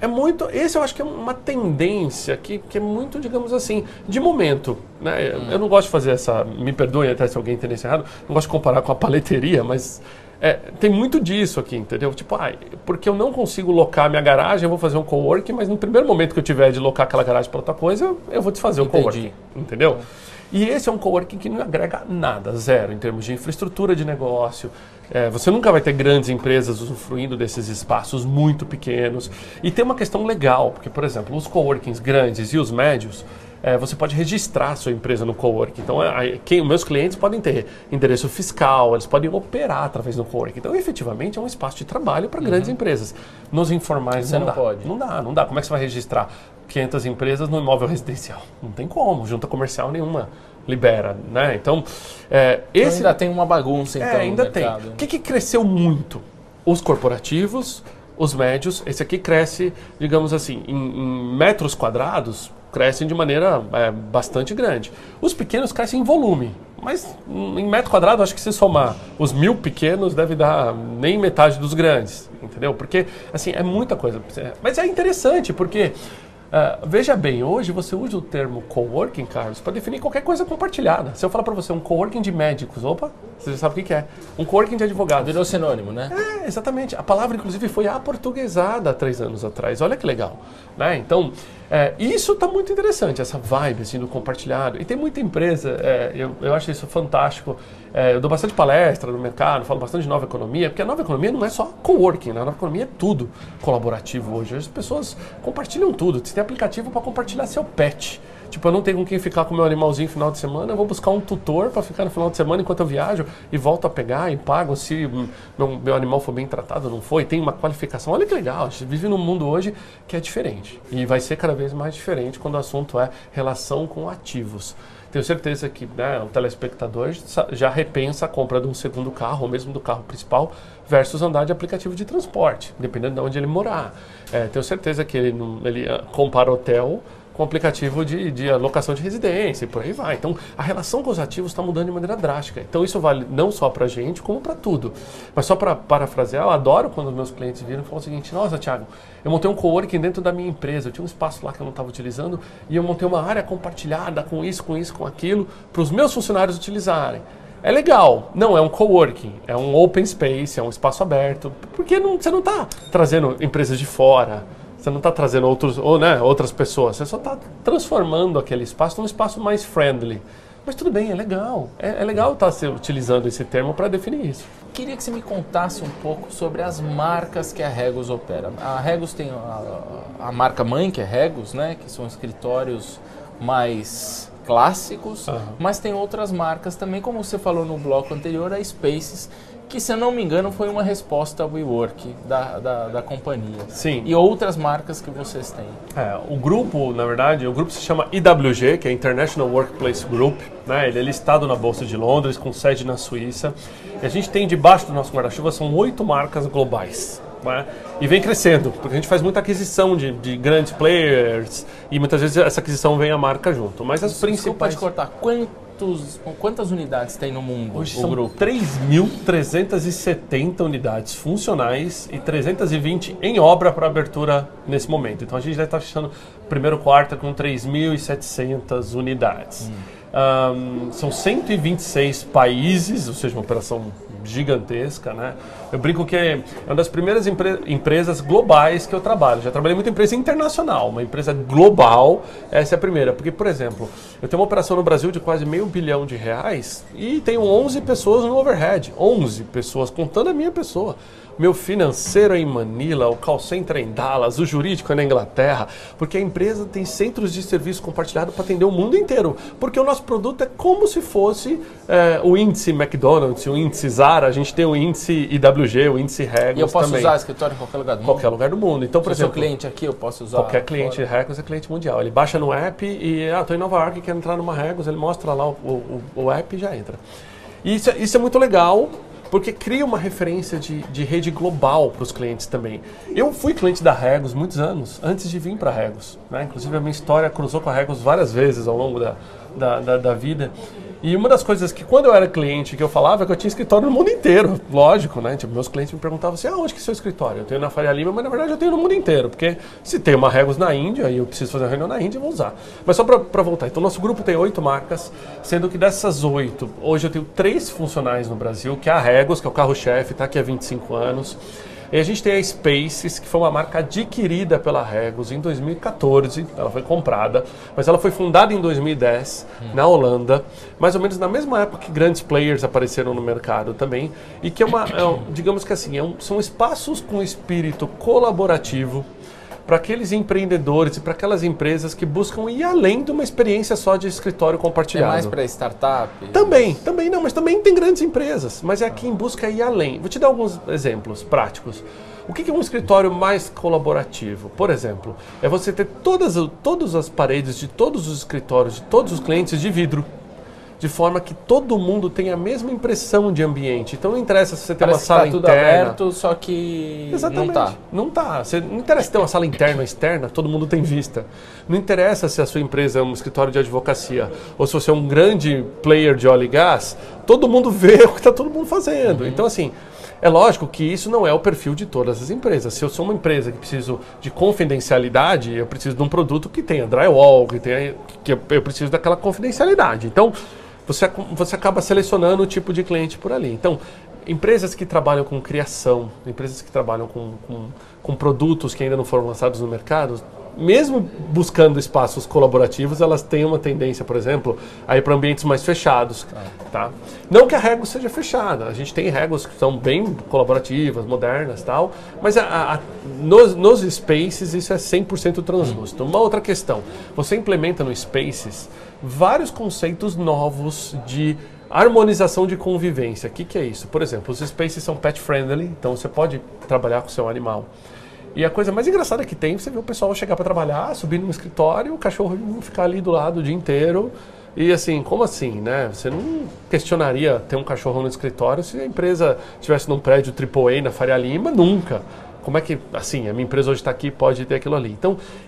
é muito. Esse eu acho que é uma tendência que, que é muito, digamos assim, de momento. Né? Hum. Eu não gosto de fazer essa. Me perdoe até se alguém entender isso errado, não gosto de comparar com a paleteria, mas. É, tem muito disso aqui, entendeu? Tipo, ah, porque eu não consigo locar minha garagem, eu vou fazer um co-work, mas no primeiro momento que eu tiver de locar aquela garagem para outra coisa, eu, vou desfazer Entendi. o co-work. Entendeu? E esse é um coworking que não agrega nada, zero, em termos de infraestrutura de negócio. É, você nunca vai ter grandes empresas usufruindo desses espaços muito pequenos. E tem uma questão legal, porque, por exemplo, os coworkings grandes e os médios, é, você pode registrar sua empresa no coworking. Então, é, quem, meus clientes podem ter endereço fiscal, eles podem operar através do coworking. Então, efetivamente, é um espaço de trabalho para uhum. grandes empresas. Nos informais você não, não dá. Pode. Não dá, não dá. Como é que você vai registrar 500 empresas no imóvel residencial? Não tem como. Junta comercial nenhuma libera, né? Então, é, então esse... ainda tem uma bagunça, então, é, ainda tem. O que, que cresceu muito? Os corporativos, os médios. Esse aqui cresce, digamos assim, em, em metros quadrados, crescem de maneira é, bastante grande. Os pequenos crescem em volume, mas em metro quadrado, acho que se somar os mil pequenos, deve dar nem metade dos grandes, entendeu? Porque, assim, é muita coisa. Mas é interessante, porque Uh, veja bem, hoje você usa o termo coworking, Carlos, para definir qualquer coisa compartilhada. Se eu falar para você um coworking de médicos, opa, você já sabe o que, é. Um coworking de advogados. Virou sinônimo, né? É, exatamente. A palavra, inclusive, foi aportuguesada há três anos atrás. Olha que legal. Né? Então, é, isso está muito interessante, essa vibe assim, do compartilhado. E tem muita empresa, é, eu, eu acho isso fantástico. É, eu dou bastante palestra no mercado, falo bastante de nova economia, porque a nova economia não é só coworking, né? a nova economia é tudo colaborativo hoje. As pessoas compartilham tudo. Você tem aplicativo para compartilhar seu pet. Tipo, eu não tenho com quem ficar com meu animalzinho no final de semana, eu vou buscar um tutor para ficar no final de semana enquanto eu viajo e volto a pegar e pago se meu, meu animal for bem tratado ou não foi. Tem uma qualificação. Olha que legal, a gente vive num mundo hoje que é diferente. E vai ser cada vez mais diferente quando o assunto é relação com ativos. Tenho certeza que né, o telespectador já repensa a compra de um segundo carro, ou mesmo do carro principal, versus andar de aplicativo de transporte, dependendo de onde ele morar. É, tenho certeza que ele, ele ah, compara hotel com aplicativo de, de alocação de residência e por aí vai. Então, a relação com os ativos está mudando de maneira drástica. Então, isso vale não só para a gente, como para tudo. Mas só para parafrasear, eu adoro quando meus clientes viram e falam o seguinte, nossa, Thiago, eu montei um coworking dentro da minha empresa, eu tinha um espaço lá que eu não estava utilizando e eu montei uma área compartilhada com isso, com isso, com aquilo, para os meus funcionários utilizarem. É legal, não é um coworking, é um open space, é um espaço aberto, porque não, você não está trazendo empresas de fora, você não está trazendo outros, ou, né, outras pessoas, você só está transformando aquele espaço num espaço mais friendly. Mas tudo bem, é legal. É, é legal estar tá utilizando esse termo para definir isso. Queria que você me contasse um pouco sobre as marcas que a Regus opera. A Regus tem a, a marca mãe, que é Regus, né, que são escritórios mais clássicos, uhum. mas tem outras marcas também, como você falou no bloco anterior, a Spaces, que se eu não me engano foi uma resposta ao WeWork da, da, da, companhia. Sim. E outras marcas que vocês têm. É, o grupo, na verdade, o grupo se chama IWG, que é International Workplace Group. Né? Ele é listado na Bolsa de Londres, com sede na Suíça. E a gente tem debaixo do nosso guarda-chuva são oito marcas globais. Né? E vem crescendo, porque a gente faz muita aquisição de, de, grandes players e muitas vezes essa aquisição vem a marca junto. Mas as principais. Desculpa te cortar. Quanto quantos, quantas unidades tem no mundo Hoje são 3.370 unidades funcionais e 320 em obra para abertura nesse momento. Então a gente já está fechando o primeiro quarto com 3.700 unidades. Hum. Um, são 126 países, ou seja, uma operação gigantesca, né? Eu brinco que é uma das primeiras empre empresas globais que eu trabalho. Já trabalhei muito em empresa internacional, uma empresa global, essa é a primeira. Porque, por exemplo, eu tenho uma operação no Brasil de quase meio bilhão de reais e tenho 11 pessoas no overhead. 11 pessoas, contando a minha pessoa. Meu financeiro é em Manila, o call center é em Dallas, o jurídico é na Inglaterra, porque a empresa tem centros de serviço compartilhado para atender o mundo inteiro. Porque o nosso produto é como se fosse é, o índice McDonald's, o índice Zara, a gente tem o índice IWG, o índice Regos E eu posso também. usar escritório em qualquer lugar do mundo? Qualquer lugar do mundo. Então, por Se exemplo, cliente aqui, eu posso usar Qualquer cliente fora? Regos é cliente mundial. Ele baixa no app e, ah, tô em Nova York, quero entrar numa Regos, ele mostra lá o, o, o app e já entra. E isso, é- isso é muito legal, porque cria uma referência de, de rede global para os clientes também. Eu fui cliente da Regos muitos anos, antes de vir para a Regos. Né? Inclusive, a minha história cruzou com a Regos várias vezes ao longo da, da, da, da vida. E uma das coisas que quando eu era cliente que eu falava é que eu tinha escritório no mundo inteiro, lógico, né? Tipo, meus clientes me perguntavam assim, ah, onde que é seu escritório? Eu tenho na Faria Lima, mas na verdade eu tenho no mundo inteiro, porque se tem uma Regos na Índia e eu preciso fazer uma reunião na Índia, eu vou usar. Mas só para voltar, então nosso grupo tem oito marcas, sendo que dessas oito, hoje eu tenho três funcionais no Brasil, que é a Regos, que é o carro-chefe, está aqui há 25 anos. E a gente tem a Spaces, que foi uma marca adquirida pela Regos em 2014. Ela foi comprada, mas ela foi fundada em 2010 na Holanda, mais ou menos na mesma época que grandes players apareceram no mercado também. E que é uma, é digamos que assim, é um- são espaços com espírito colaborativo para aqueles empreendedores e para aquelas empresas que buscam ir além de uma experiência só de escritório É compartilhado. mais para startup? Também, também não, mas também tem grandes empresas. Mas é quem busca ir além. Vou te dar alguns exemplos práticos. O que é um escritório mais colaborativo? Por exemplo, é você ter todas, todas as paredes de todos os escritórios, de todos os clientes de vidro. De forma que todo mundo tenha a mesma impressão de ambiente. Então não interessa se você tem Parece uma sala que tá tudo interna. aberto, só que Exatamente. não tá. Não tá. Você, não interessa se tem uma sala interna ou externa, todo mundo tem vista. Não interessa se a sua empresa é um escritório de advocacia ou se você é um grande player de óleo e gás, todo mundo vê [LAUGHS] o que está todo mundo fazendo. Então, assim, é lógico que isso não é o perfil de todas as empresas. Se eu sou uma empresa que preciso de confidencialidade, eu preciso de um produto que tenha drywall, que tenha. que eu preciso daquela confidencialidade. Então, você, você acaba selecionando o tipo de cliente por ali. Então, empresas que trabalham com criação, empresas que trabalham com, com, com produtos que ainda não foram lançados no mercado, mesmo buscando espaços colaborativos, elas têm uma tendência, por exemplo, a ir para ambientes mais fechados. Tá? Não que a Regos seja fechada, a gente tem Regos que são bem colaborativas, modernas tal, mas a- a- nos, nos Spaces isso é 100% translúcido. Uma outra questão, você implementa no Spaces vários conceitos novos de harmonização de convivência. O que, que é isso? Por exemplo, os Spaces são pet friendly, então você pode trabalhar com seu animal. E a coisa mais engraçada que tem, você vê o pessoal chegar para trabalhar, subir no escritório, o cachorro ficar ali do lado o dia inteiro. E assim, como assim, né? Você não questionaria ter um cachorro no escritório se a empresa estivesse num prédio AAA na Faria Lima? Nunca. Como é que, assim, a minha empresa hoje está aqui, pode ter aquilo ali. Então, é,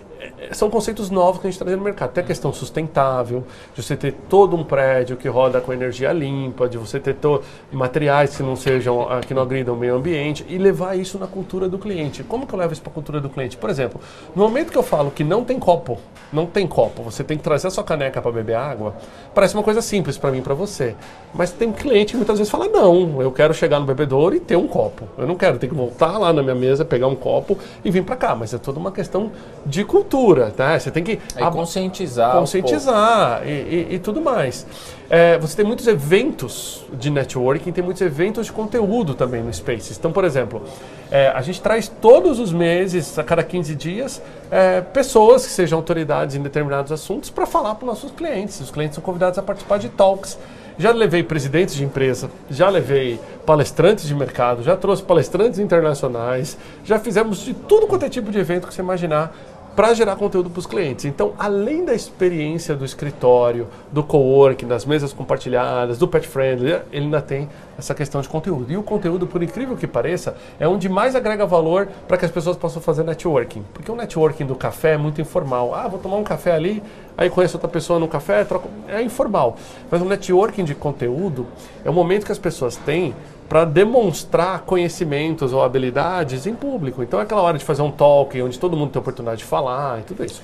são conceitos novos que a gente traz no mercado. Tem a questão sustentável, de você ter todo um prédio que roda com energia limpa, de você ter to- materiais que não sejam, ah, que não agridam o meio ambiente e levar isso na cultura do cliente. Como que eu levo isso para a cultura do cliente? Por exemplo, no momento que eu falo que não tem copo, não tem copo, você tem que trazer a sua caneca para beber água, parece uma coisa simples para mim e para você. Mas tem cliente que muitas vezes fala: não, eu quero chegar no bebedouro e ter um copo. Eu não quero ter que voltar lá na minha mesa, pegar um copo e vir para cá. Mas é toda uma questão de cultura, tá? Você tem que ab- conscientizar. conscientizar e, e- e tudo mais. É, você tem muitos eventos de networking, tem muitos eventos de conteúdo também no Spaces. Então, por exemplo, é, a gente traz todos os meses, a cada 15 dias, é, pessoas que sejam autoridades em determinados assuntos para falar para os nossos clientes. Os clientes são convidados a participar de talks. Já levei presidentes de empresa, já levei palestrantes de mercado, já trouxe palestrantes internacionais, já fizemos de tudo quanto é tipo de evento que você imaginar para gerar conteúdo para os clientes. Então, além da experiência do escritório, do coworking, das mesas compartilhadas, do pet friendly, ele ainda tem essa questão de conteúdo. E o conteúdo, por incrível que pareça, é onde mais agrega valor para que as pessoas possam fazer networking. Porque o networking do café é muito informal. Ah, vou tomar um café ali, aí conheço outra pessoa no café, troco... é informal. Mas o networking de conteúdo é o momento que as pessoas têm para demonstrar conhecimentos ou habilidades em público. Então é aquela hora de fazer um talk onde todo mundo tem oportunidade de falar e tudo isso.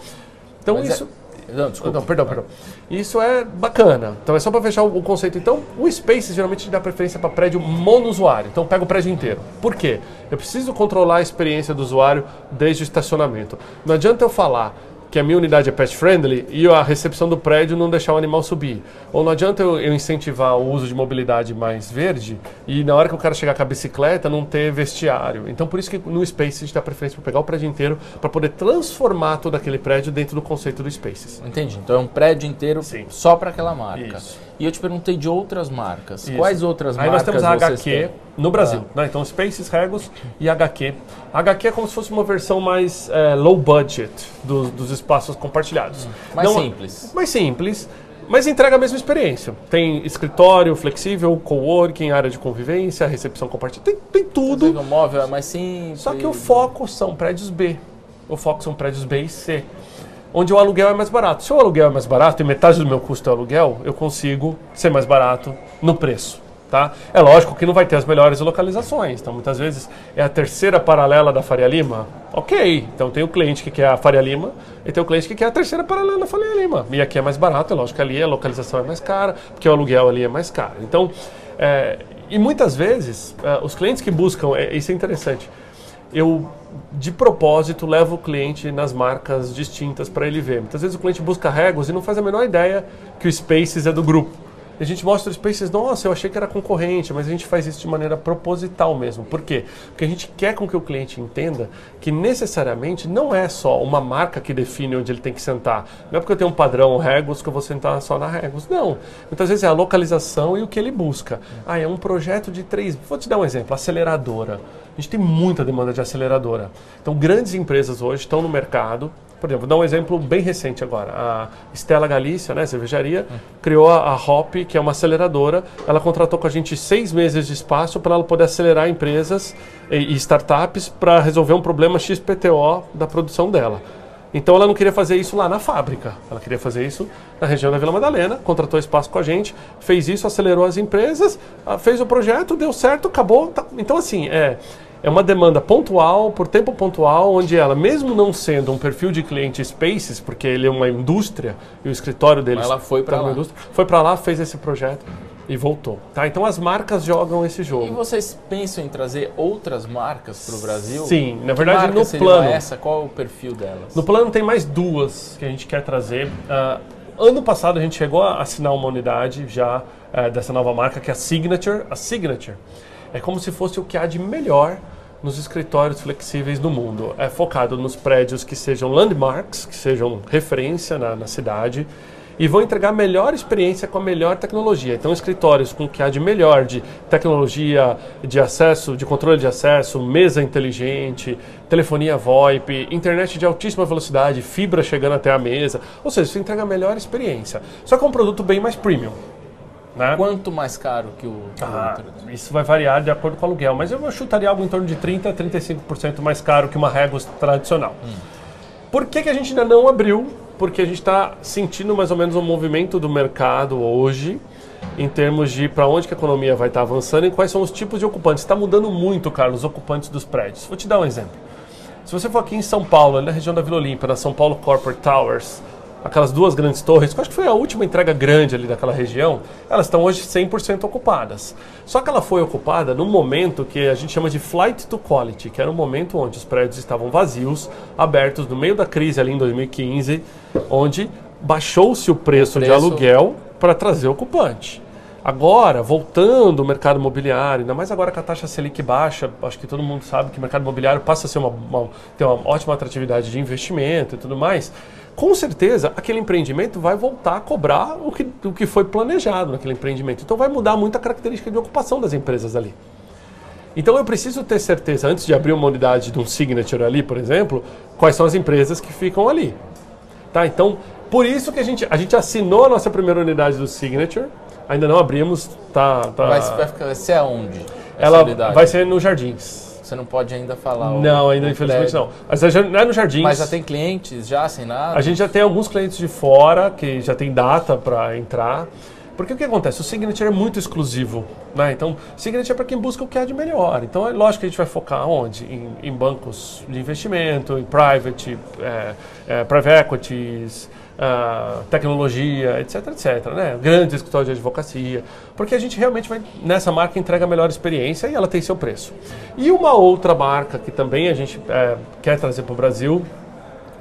Então Mas é- isso. Não, desculpa. Não, perdão, perdão. Isso é bacana. Então é só para fechar o, o conceito. Então, o Space geralmente dá preferência para prédio monousuário. Então pega o prédio inteiro. Por quê? Eu preciso controlar a experiência do usuário desde o estacionamento. Não adianta eu falar que a minha unidade é pet friendly e a recepção do prédio não deixar o animal subir. Ou não adianta eu, eu, incentivar o uso de mobilidade mais verde e na hora que o cara chegar com a bicicleta não ter vestiário. Então por isso que no Space a gente dá preferência para pegar o prédio inteiro para poder transformar todo aquele prédio dentro do conceito do Spaces. Entendi. Então é um prédio inteiro Sim. só para aquela marca. Isso. E eu te perguntei de outras marcas. Isso. Quais outras Aí marcas nós temos a HQ no Brasil. Ah. né? Então, Spaces, Regos e HQ. A HQ é como se fosse uma versão mais eh, low budget dos, dos espaços compartilhados. Mais Não- simples. Mais simples, mas entrega a mesma experiência. Tem escritório flexível, coworking, área de convivência, recepção compartilhada. Tem, tem tudo. O móvel é mais simples. Só que o foco são prédios B. O foco são prédios B e C. Onde o aluguel é mais barato. Se o aluguel é mais barato e metade do meu custo é aluguel, eu consigo ser mais barato no preço. Tá? É lógico que não vai ter as melhores localizações. Então, muitas vezes, é a terceira paralela da Faria Lima. Ok. Então, tem o cliente que quer a Faria Lima e tem o cliente que quer a terceira paralela da Faria Lima. E aqui é mais barato, é lógico que ali a localização é mais cara, porque o aluguel ali é mais caro. Então, é, e muitas vezes, é, os clientes que buscam, é, isso é interessante, eu de propósito levo o cliente nas marcas distintas para ele ver. Muitas vezes o cliente busca Regos e não faz a menor ideia que o Spaces é do grupo. A gente mostra o Spaces, nossa, eu achei que era concorrente, mas a gente faz isso de maneira proposital mesmo. Por quê? Porque a gente quer com que o cliente entenda que necessariamente não é só uma marca que define onde ele tem que sentar. Não é porque eu tenho um padrão Regos que eu vou sentar só na Regos. Não. Muitas vezes é a localização e o que ele busca. Ah, é um projeto de três. Vou te dar um exemplo: aceleradora. A gente tem muita demanda de aceleradora. Então, grandes empresas hoje estão no mercado. Por exemplo, vou dar um exemplo bem recente agora. A Stella Galícia, né, cervejaria, criou a, a Hop, que é uma aceleradora. Ela contratou com a gente seis meses de espaço para ela poder acelerar empresas e, e startups para resolver um problema XPTO da produção dela. Então ela não queria fazer isso lá na fábrica, ela queria fazer isso na região da Vila Madalena, contratou espaço com a gente, fez isso, acelerou as empresas, fez o projeto, deu certo, acabou. tá- Então assim, é, é uma demanda pontual, por tempo pontual, onde ela, mesmo não sendo um perfil de cliente Spaces, porque ele é uma indústria e o escritório deles Mas ela foi pra tá lá. indústria, foi para lá, fez esse projeto e voltou. Tá? Então as marcas jogam esse E jogo. vocês pensam em trazer outras marcas para o Brasil? Sim, na verdade no plano. essa? Qual é o perfil delas? No plano tem mais duas que a gente quer trazer. Ah, ano passado a gente chegou a assinar uma unidade já eh, dessa nova marca que é a Signature. A Signature é como se fosse o que há de melhor nos escritórios flexíveis do mundo. É focado nos prédios que sejam landmarks, que sejam referência na, na cidade e vão entregar a melhor experiência com a melhor tecnologia. Então, escritórios com o que há de melhor de tecnologia de acesso, de controle de acesso, mesa inteligente, telefonia VoIP, internet de altíssima velocidade, fibra chegando até a mesa. Ou seja, isso entrega a melhor experiência. Só que é um produto bem mais premium. Né? Quanto mais caro que o Ah, isso vai variar de acordo com o aluguel, mas eu chutaria algo em torno de 30% a 35% mais caro que uma Regos tradicional. Por que, que a gente ainda não abriu? Porque a gente está sentindo mais ou menos um movimento do mercado hoje em termos de para onde que a economia vai estar avançando e quais são os tipos de ocupantes. Está mudando muito, Carlos, os ocupantes dos prédios. Vou te dar um exemplo. Se você for aqui em São Paulo, na região da Vila Olímpia, na São Paulo Corporate Towers, aquelas duas grandes torres, que eu acho que foi a última entrega grande ali daquela região, elas estão hoje 100% ocupadas. Só que ela foi ocupada num momento que a gente chama de flight to quality, que era um momento onde os prédios estavam vazios, abertos no meio da crise ali em 2015, onde baixou-se o preço, de aluguel para trazer ocupante. Agora, voltando o mercado imobiliário, ainda mais agora que a taxa Selic baixa, acho que todo mundo sabe que o mercado imobiliário passa a ser uma, uma, ter uma ótima atratividade de investimento e tudo mais. Com certeza, aquele empreendimento vai voltar a cobrar o que, o que foi planejado naquele empreendimento. Então, vai mudar muito a característica de ocupação das empresas ali. Então eu preciso ter certeza, antes de abrir uma unidade de um signature ali, por exemplo, quais são as empresas que ficam ali. Tá? Então, por isso que a gente, a gente assinou a nossa primeira unidade do signature, ainda não abrimos, tá, tá Vai, vai, ficar, vai ser aonde? essa ela unidade? vai ser no Jardins. Você não pode ainda falar o- não, ainda o infelizmente prédio. não. Mas já não é no Jardins. Mas já tem clientes já assinados? A gente já tem alguns clientes de fora que já tem data para entrar. Porque o que acontece? O Signature é muito exclusivo. Né? Então, Signature é para quem busca o que há de melhor. Então, é lógico que a gente vai focar onde? Em, em bancos de investimento, em private, é, é, private equities, ah, tecnologia, etc, etc. Né? Grandes escritórios de advocacia. Porque a gente realmente vai, nessa marca, entrega a melhor experiência e ela tem seu preço. E uma outra marca que também a gente é, quer trazer para o Brasil,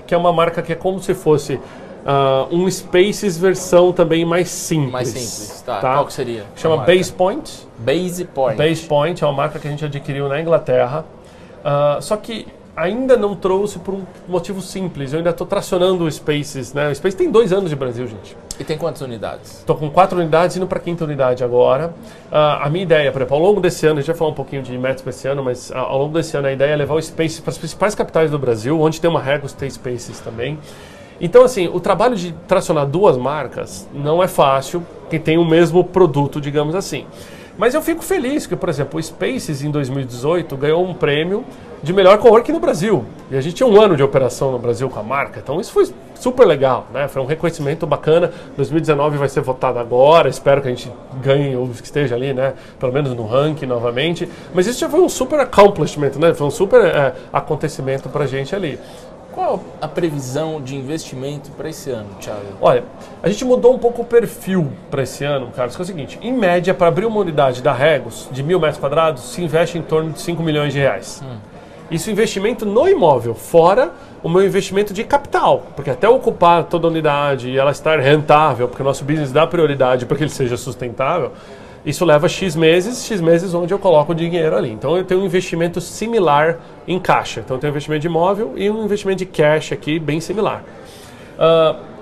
que é uma marca que é como se fosse uh, um Spaces versão também mais simples. Mais simples, tá. tá? Qual que seria? Chama Base Point. Base Point. Base Point é uma marca que a gente adquiriu na Inglaterra. Uh, só que ainda não trouxe por um motivo simples. Eu ainda estou tracionando o Spaces, né? O Spaces tem dois anos de Brasil, gente. E tem quantas unidades? Estou com quatro unidades, indo para a quinta unidade agora. Uh, a minha ideia, por exemplo, ao longo desse ano, a gente vai falar um pouquinho de métodos para esse ano, mas uh, ao longo desse ano a ideia é levar o Spaces para as principais capitais do Brasil, onde tem uma Regos, tem Spaces também. Então, assim, o trabalho de tracionar duas marcas não é fácil, que tem o mesmo produto, digamos assim. Mas eu fico feliz que, por exemplo, o Spaces em 2018 ganhou um prêmio de melhor coworking no Brasil. E a gente tinha um ano de operação no Brasil com a marca, então isso foi super legal, né? Foi um reconhecimento bacana. 2019 vai ser votado agora, espero que a gente ganhe ou esteja ali, né? Pelo menos no ranking novamente. Mas isso já foi um super accomplishment, né? Foi um super é, acontecimento pra gente ali. Qual a previsão de investimento para esse ano, Thiago? Olha, a gente mudou um pouco o perfil para esse ano, Carlos, que é o seguinte: em média, para abrir uma unidade da Regos de mil metros quadrados, se investe em torno de 5 milhões de reais. Hum. Isso investimento no imóvel, fora o meu investimento de capital, porque até ocupar toda a unidade e ela estar rentável, porque o nosso business dá prioridade para que ele seja sustentável, isso leva X meses, X meses onde eu coloco o dinheiro ali. Então eu tenho um investimento similar em caixa. Então eu tenho um investimento de imóvel e um investimento de cash aqui bem similar. Uh,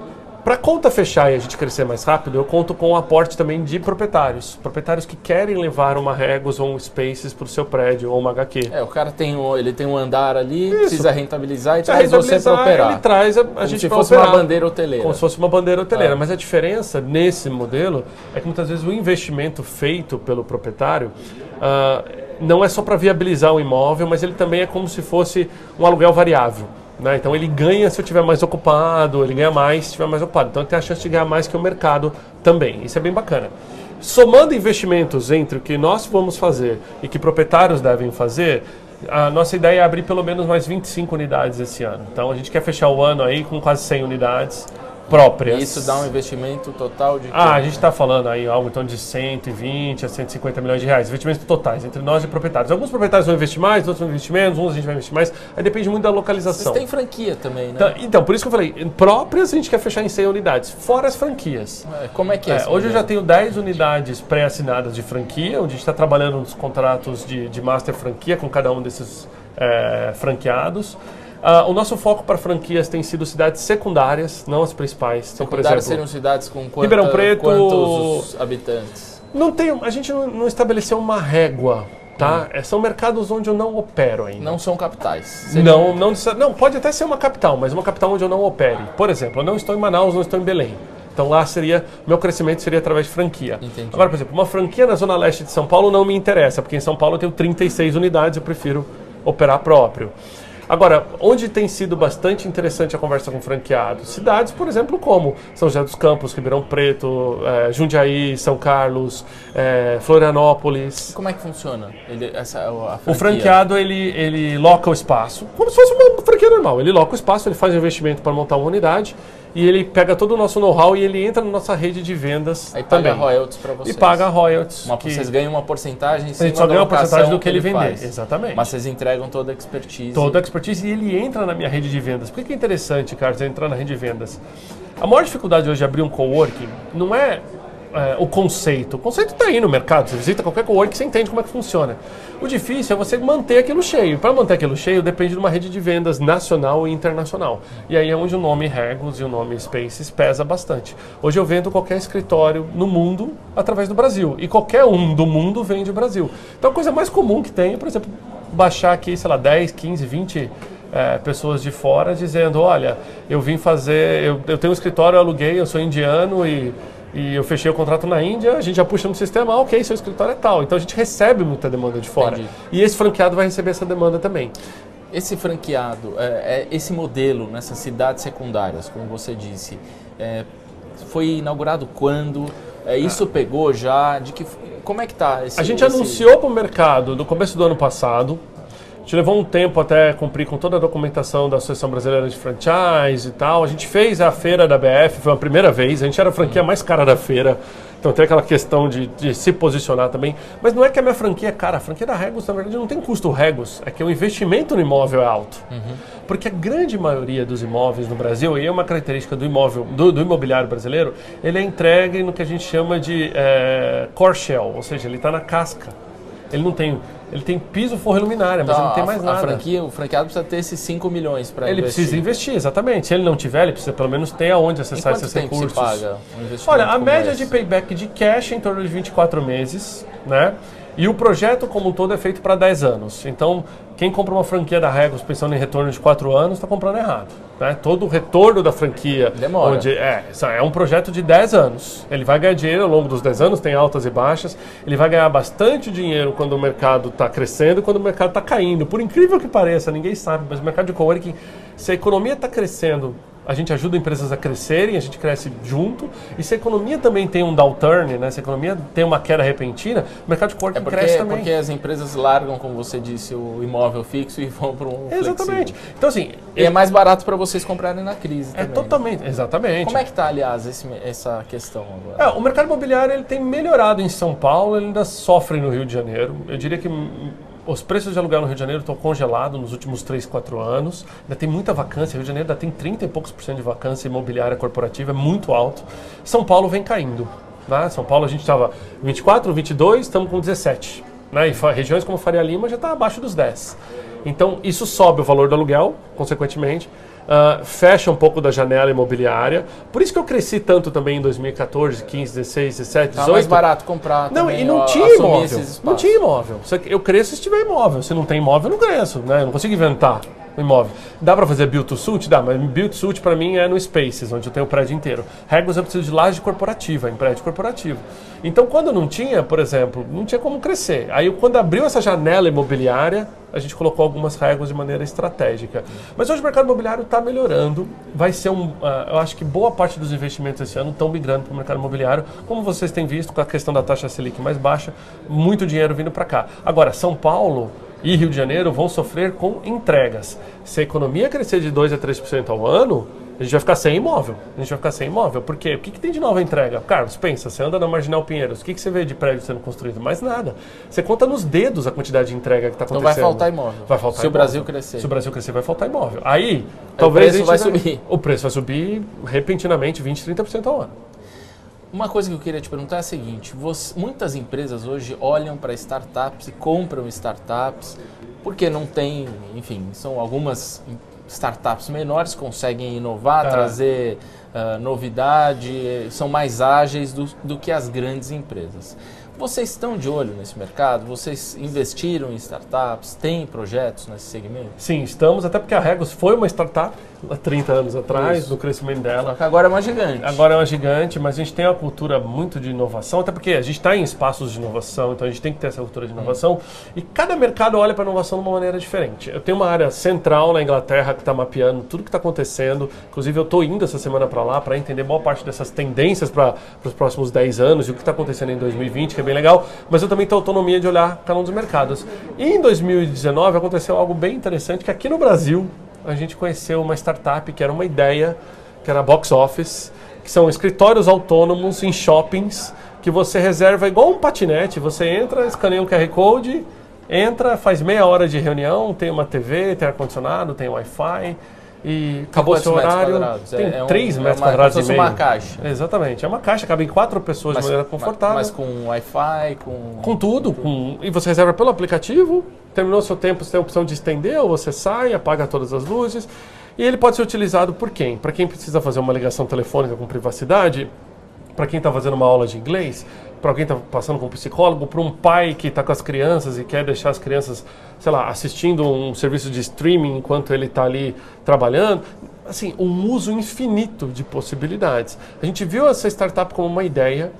para a conta fechar e a gente crescer mais rápido, eu conto com o aporte também de proprietários. Proprietários que querem levar uma Regos ou um Spaces para o seu prédio ou uma HQ. É, o cara tem um, ele tem um andar ali, Isso. precisa rentabilizar e traz você para operar. Ele traz a, a como gente se fosse operar, uma bandeira hoteleira. Como se fosse uma bandeira hoteleira. Ah. Mas a diferença nesse modelo é que muitas vezes o investimento feito pelo proprietário uh, não é só para viabilizar o imóvel, mas ele também é como se fosse um aluguel variável. Né? Então ele ganha se eu estiver mais ocupado, ele ganha mais se estiver mais ocupado. Então ele tem a chance de ganhar mais que o mercado também. Isso é bem bacana. Somando investimentos entre o que nós vamos fazer e que proprietários devem fazer, a nossa ideia é abrir pelo menos mais 25 unidades esse ano. Então a gente quer fechar o ano aí com quase 100 unidades próprias. E isso dá um investimento total de. Ah, a gente está falando aí algo em torno de 120 a 150 milhões de reais, investimentos totais entre nós e proprietários. Alguns proprietários vão investir mais, outros vão investir menos, uns a gente vai investir mais. Aí depende muito da localização. Vocês têm franquia também, né? Então, então, por isso que eu falei, próprias a gente quer fechar em 100 unidades, fora as franquias. É, como é que é? é hoje eu já tenho 10 unidades pré-assinadas de franquia, onde a gente está trabalhando nos contratos de, de master franquia com cada um desses é, franqueados. Uh, o nosso foco para franquias tem sido cidades secundárias, não as principais. Então, secundárias seriam cidades com quanta, Ribeirão Preto, quantos habitantes? Não tem, a gente não, não estabeleceu uma régua tá? Hum. É, são mercados onde eu não opero ainda. Não são capitais. Não, não, não, pode até ser uma capital, mas uma capital onde eu não opere. Por exemplo, eu não estou em Manaus, não estou em Belém. Então lá seria, meu crescimento seria através de franquia. Entendi. Agora, por exemplo, uma franquia na zona leste de São Paulo não me interessa, porque em São Paulo eu tenho 36 unidades, eu prefiro operar próprio. Agora, onde tem sido bastante interessante a conversa com franqueados? Cidades, por exemplo, como São José dos Campos, Ribeirão Preto, é, Jundiaí, São Carlos, é, Florianópolis. Como é que funciona? Ele, essa, o franqueado ele, ele loca o espaço, como se fosse uma franquia normal. Ele loca o espaço, ele faz um investimento para montar uma unidade e ele pega todo o nosso know-how e ele entra na nossa rede de vendas. Aí paga também. royalties para vocês. E paga royalties. Uma, que... Vocês ganham uma porcentagem em cima A gente só ganha uma porcentagem do que, que ele, vender. Faz. Exatamente. Mas vocês entregam toda a expertise. Toda a expertise e ele entra na minha rede de vendas. Por que é interessante, Carlos, entrar na rede de vendas? A maior dificuldade hoje de abrir um coworking não é é, o conceito. O conceito está aí no mercado. Você visita qualquer coworking, você entende como é que funciona. O difícil é você manter aquilo cheio. Para manter aquilo cheio, depende de uma rede de vendas nacional e internacional. E aí é onde o nome Regos e o nome Spaces pesa bastante. Hoje eu vendo qualquer escritório no mundo através do Brasil. E qualquer um do mundo vende o Brasil. Então a coisa mais comum que tem é, por exemplo, baixar aqui, sei lá, 10, 15, 20 é, pessoas de fora dizendo, olha, eu vim fazer, eu, eu tenho um escritório, eu aluguei, eu sou indiano e e eu fechei o contrato na Índia, a gente já puxa no sistema, ah, ok, seu escritório é tal. Então a gente recebe muita demanda de fora. Entendi. E esse franqueado vai receber essa demanda também. Esse franqueado, é, é, esse modelo nessas cidades secundárias, como você disse, é, foi inaugurado quando? É, isso ah. pegou já? De que, como é que está? A gente esse... anunciou para o mercado no começo do ano passado, a gente levou um tempo até cumprir com toda a documentação da Associação Brasileira de Franchise e tal. A gente fez a feira da BF, foi a primeira vez. A gente era a franquia mais cara da feira. Então tem aquela questão de, de, se posicionar também. Mas não é que a minha franquia é cara. A franquia da Regos, na verdade, não tem custo Regos. É que o investimento no imóvel é alto. Uhum. Porque a grande maioria dos imóveis no Brasil, e é uma característica do imóvel, do, do imobiliário brasileiro, ele é entregue no que a gente chama de é, core shell, ou seja, ele está na casca. Ele não tem ele tem piso, forro e luminária, então, mas ele não tem mais a, nada. A franquia, o franqueado precisa ter esses 5 milhões para investir. Ele precisa investir, exatamente. Se ele não tiver, ele precisa pelo menos ter aonde acessar esses recursos. Paga um Olha, a média esse? de payback de cash é em torno de 24 meses, né? E o projeto como um todo é feito para 10 anos. Então, quem compra uma franquia da Regos pensando em retorno de 4 anos está comprando errado. Né? Todo o retorno da franquia. Demora. Onde é, é um projeto de 10 anos. Ele vai ganhar dinheiro ao longo dos 10 anos, tem altas e baixas. Ele vai ganhar bastante dinheiro quando o mercado está crescendo e quando o mercado está caindo. Por incrível que pareça, ninguém sabe, mas o mercado de coworking, se a economia está crescendo a gente ajuda empresas a crescerem, a gente cresce junto. E se a economia também tem um downturn, né? se a economia tem uma queda repentina, o mercado de coworking é porque, cresce também. porque as empresas largam, como você disse, o imóvel fixo e [LAUGHS] vão para um Exatamente. Flexível. Então, assim... E é mais barato para vocês comprarem na crise É também, né? totalmente, exatamente. Como é que está, aliás, esse, essa questão agora? É, o mercado imobiliário ele tem melhorado em São Paulo, ele ainda sofre no Rio de Janeiro. Eu diria que os preços de aluguel no Rio de Janeiro estão congelados nos últimos 3, 4 anos. Ainda tem muita vacância. Rio de Janeiro ainda tem 30 e poucos por cento de vacância imobiliária corporativa, é muito alto. São Paulo vem caindo. Né? São Paulo a gente estava 24, 22, estamos com 17. Né? E regiões como Faria Lima já está abaixo dos 10. Então isso sobe o valor do aluguel, consequentemente uh, fecha um pouco da janela imobiliária. Por isso que eu cresci tanto também em 2014, 15, 16, 17, 18. Tá mais barato comprar Não, também, e não tinha imóvel. Não tinha imóvel. Eu cresço se tiver imóvel. Se não tem imóvel, eu não cresço. Né? Eu não consigo inventar um imóvel. Dá para fazer build to suit? Dá, mas build to suit para mim é no Spaces, onde eu tenho o prédio inteiro. Regras eu preciso de laje corporativa, em prédio corporativo. Então, quando não tinha, por exemplo, não tinha como crescer. Aí, quando abriu essa janela imobiliária, a gente colocou algumas regras de maneira estratégica. Mas hoje o mercado imobiliário está melhorando. Vai ser um. Uh, eu acho que boa parte dos investimentos esse ano estão migrando para o mercado imobiliário. Como vocês têm visto, com a questão da taxa Selic mais baixa, muito dinheiro vindo para cá. Agora, São Paulo e Rio de Janeiro vão sofrer com entregas. Se a economia crescer de 2 a 3% ao ano, a gente vai ficar sem imóvel. A gente vai ficar sem imóvel. Por quê? O que, que tem de nova entrega? Carlos, pensa, você anda na Marginal Pinheiros, o que, que você vê de prédio sendo construído? Mais nada. Você conta nos dedos a quantidade de entrega que está acontecendo. Então vai faltar imóvel. Vai faltar Se imóvel. o Brasil crescer. Se o Brasil crescer, vai faltar imóvel. Aí, talvez. O preço vai subir. O preço vai subir repentinamente 20, 30% ao ano. Uma coisa que eu queria te perguntar é a seguinte: você, muitas empresas hoje olham para startups e compram startups porque não tem, enfim, são algumas startups menores conseguem inovar, é. trazer uh, novidade, são mais ágeis do, do que as grandes empresas. Vocês estão de olho nesse mercado? Vocês investiram em startups? Tem projetos nesse segmento? Sim, estamos, até porque a Regos foi uma startup há 30 anos atrás, Isso. do crescimento dela. Agora é uma gigante. Agora é uma gigante, mas a gente tem uma cultura muito de inovação, até porque a gente está em espaços de inovação, então a gente tem que ter essa cultura de inovação. Hum. E cada mercado olha para a inovação de uma maneira diferente. Eu tenho uma área central na Inglaterra que está mapeando tudo que está acontecendo. Inclusive, eu estou indo essa semana para lá para entender boa parte dessas tendências para os próximos 10 anos e o que está acontecendo em 2020, que é bem legal. Mas eu também tenho autonomia de olhar cada um dos mercados. E em 2019 aconteceu algo bem interessante, que aqui no Brasil a gente conheceu uma startup que era uma ideia, que era Box Office, que são escritórios autônomos em shoppings que você reserva igual um patinete. Você entra, escaneia o QR Code, entra, faz meia hora de reunião, tem uma TV, tem ar-condicionado, tem Wi-Fi e acabou seu horário. Tem é 3 um, metros é uma, quadrados e meio. uma caixa. Exatamente. É uma caixa, cabe em quatro pessoas mas, de maneira confortável. Mas com Wi-Fi, com... Com tudo. Com, e você reserva pelo aplicativo, terminou seu tempo, você tem a opção de estender, ou você sai, apaga todas as luzes. E ele pode ser utilizado por quem? Para quem precisa fazer uma ligação telefônica com privacidade, para quem está fazendo uma aula de inglês, para alguém que está passando com um psicólogo, para um pai que está com as crianças e quer deixar as crianças, sei lá, assistindo um serviço de streaming enquanto ele está ali trabalhando. Assim, um uso infinito de possibilidades. A gente viu essa startup como uma ideia.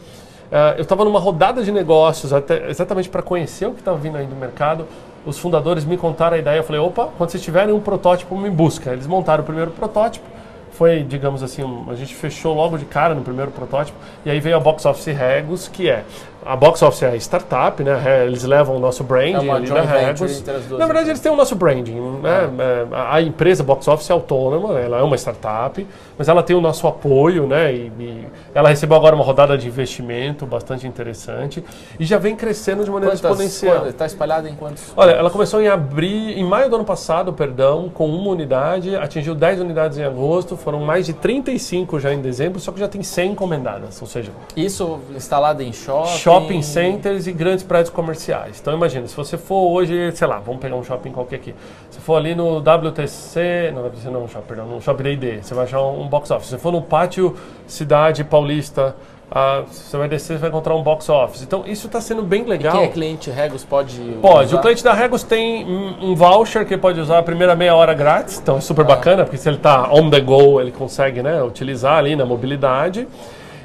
Uh, eu estava numa rodada de negócios, até, exatamente para conhecer o que estava vindo aí do mercado. Os fundadores me contaram a ideia. Eu falei: opa, quando vocês tiverem um protótipo, me busca. Eles montaram o primeiro protótipo foi, digamos assim, a gente fechou logo de cara no primeiro protótipo, e aí veio a Box Office Regos, que é a Box Office é a startup, né? Eles levam o nosso branding É ali da as duas Na verdade, eles têm o nosso branding. Né? É, A empresa Box Office é autônoma, ela é uma startup, mas ela tem o nosso apoio, né? E, e ela recebeu agora uma rodada de investimento bastante interessante e já vem crescendo de maneira exponencial. Está espalhada em quantos? Olha, ela começou em abril, em maio do ano passado, perdão, com uma unidade, atingiu 10 unidades em agosto, foram mais de 35 já em dezembro, só que já tem 100 encomendadas, ou seja, Isso instalado em shopping? shopping centers e grandes prédios comerciais. Então imagina, se você for hoje, sei lá, vamos pegar um shopping qualquer aqui. Se for ali no WTC, não WTC não, shopping, perdão, no Shopping D&D, você vai achar um box office. Se for no pátio Cidade Paulista, ah, você vai descer, você vai encontrar um box office. Então isso está sendo bem E legal. quem é cliente Regos pode Pode, usar? o cliente da Regos tem um voucher que ele pode usar a primeira meia hora grátis, então é super bacana, porque se ele está on the go, ele consegue né, utilizar ali na mobilidade.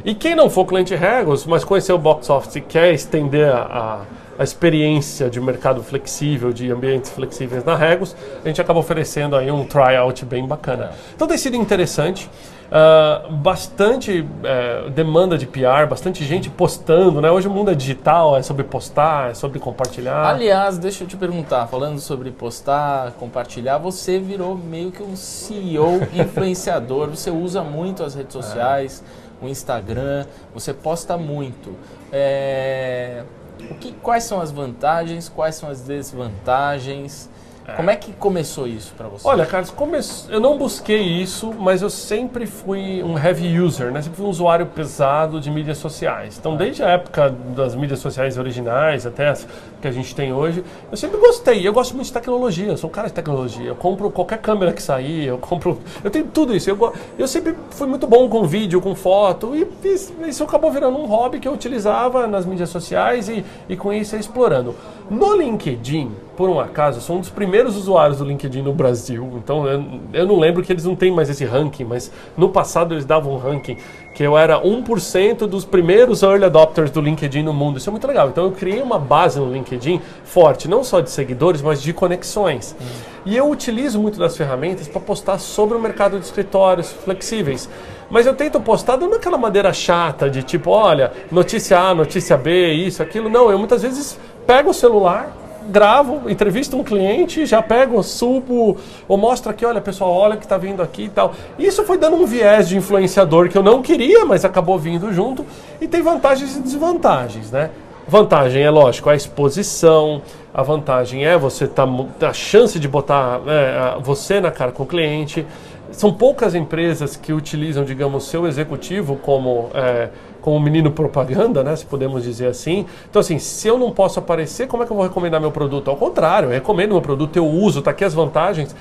E quem não for cliente Regos, mas conhecer o box office e quer estender a, a experiência de mercado flexível, de ambientes flexíveis na Regos, a gente acaba oferecendo aí um tryout bem bacana. Então tem sido interessante. Ah, bastante eh, demanda de PR, bastante gente postando, né? Hoje o mundo é digital, é sobre postar, é sobre compartilhar. Aliás, deixa eu te perguntar, falando sobre postar, compartilhar, você virou meio que um CEO [LAUGHS] influenciador, você usa muito as redes sociais, o Instagram, você posta muito. É, o que, quais são as vantagens, quais são as desvantagens? Como é que começou isso para você? Olha, Carlos, come- eu não busquei isso, mas eu sempre fui um heavy user, né? Sempre fui um usuário pesado de mídias sociais. Então, desde a época das mídias sociais originais até as que a gente tem hoje, eu sempre gostei. Eu gosto muito de tecnologia, eu sou um cara de tecnologia. Eu compro qualquer câmera que sair, eu compro. Eu tenho tudo isso. Eu, eu sempre fui muito bom com vídeo, com foto, e isso acabou virando um hobby que eu utilizava nas mídias sociais e, e com isso ia explorando. No LinkedIn, por um acaso, eu sou um dos primeiros usuários do LinkedIn no Brasil, então eu, eu não lembro que eles não têm mais esse ranking, mas no passado eles davam um ranking que eu era 1% dos primeiros early adopters do LinkedIn no mundo. Isso é muito legal. Então eu criei uma base no LinkedIn forte, não só de seguidores, mas de conexões. E eu utilizo muito das ferramentas para postar sobre o mercado de escritórios flexíveis. Mas eu tento postar não naquela maneira chata de tipo, olha, notícia A, notícia B, isso, aquilo. Não, eu muitas vezes pego o celular, gravo, entrevisto um cliente, já pego, subo, ou mostro aqui, olha pessoal, olha que está vindo aqui e tal. Isso foi dando um viés de influenciador que eu não queria, mas acabou vindo junto. E tem vantagens e desvantagens, né? Vantagem é lógico, a exposição. A vantagem é você tá a chance de botar é, você na cara com o cliente. São poucas empresas que utilizam, digamos, seu executivo como é, como menino propaganda, né, se podemos dizer assim. Então, assim, se eu não posso aparecer, como é que eu vou recomendar meu produto? Ao contrário, eu recomendo meu produto, eu uso, tá aqui as vantagens.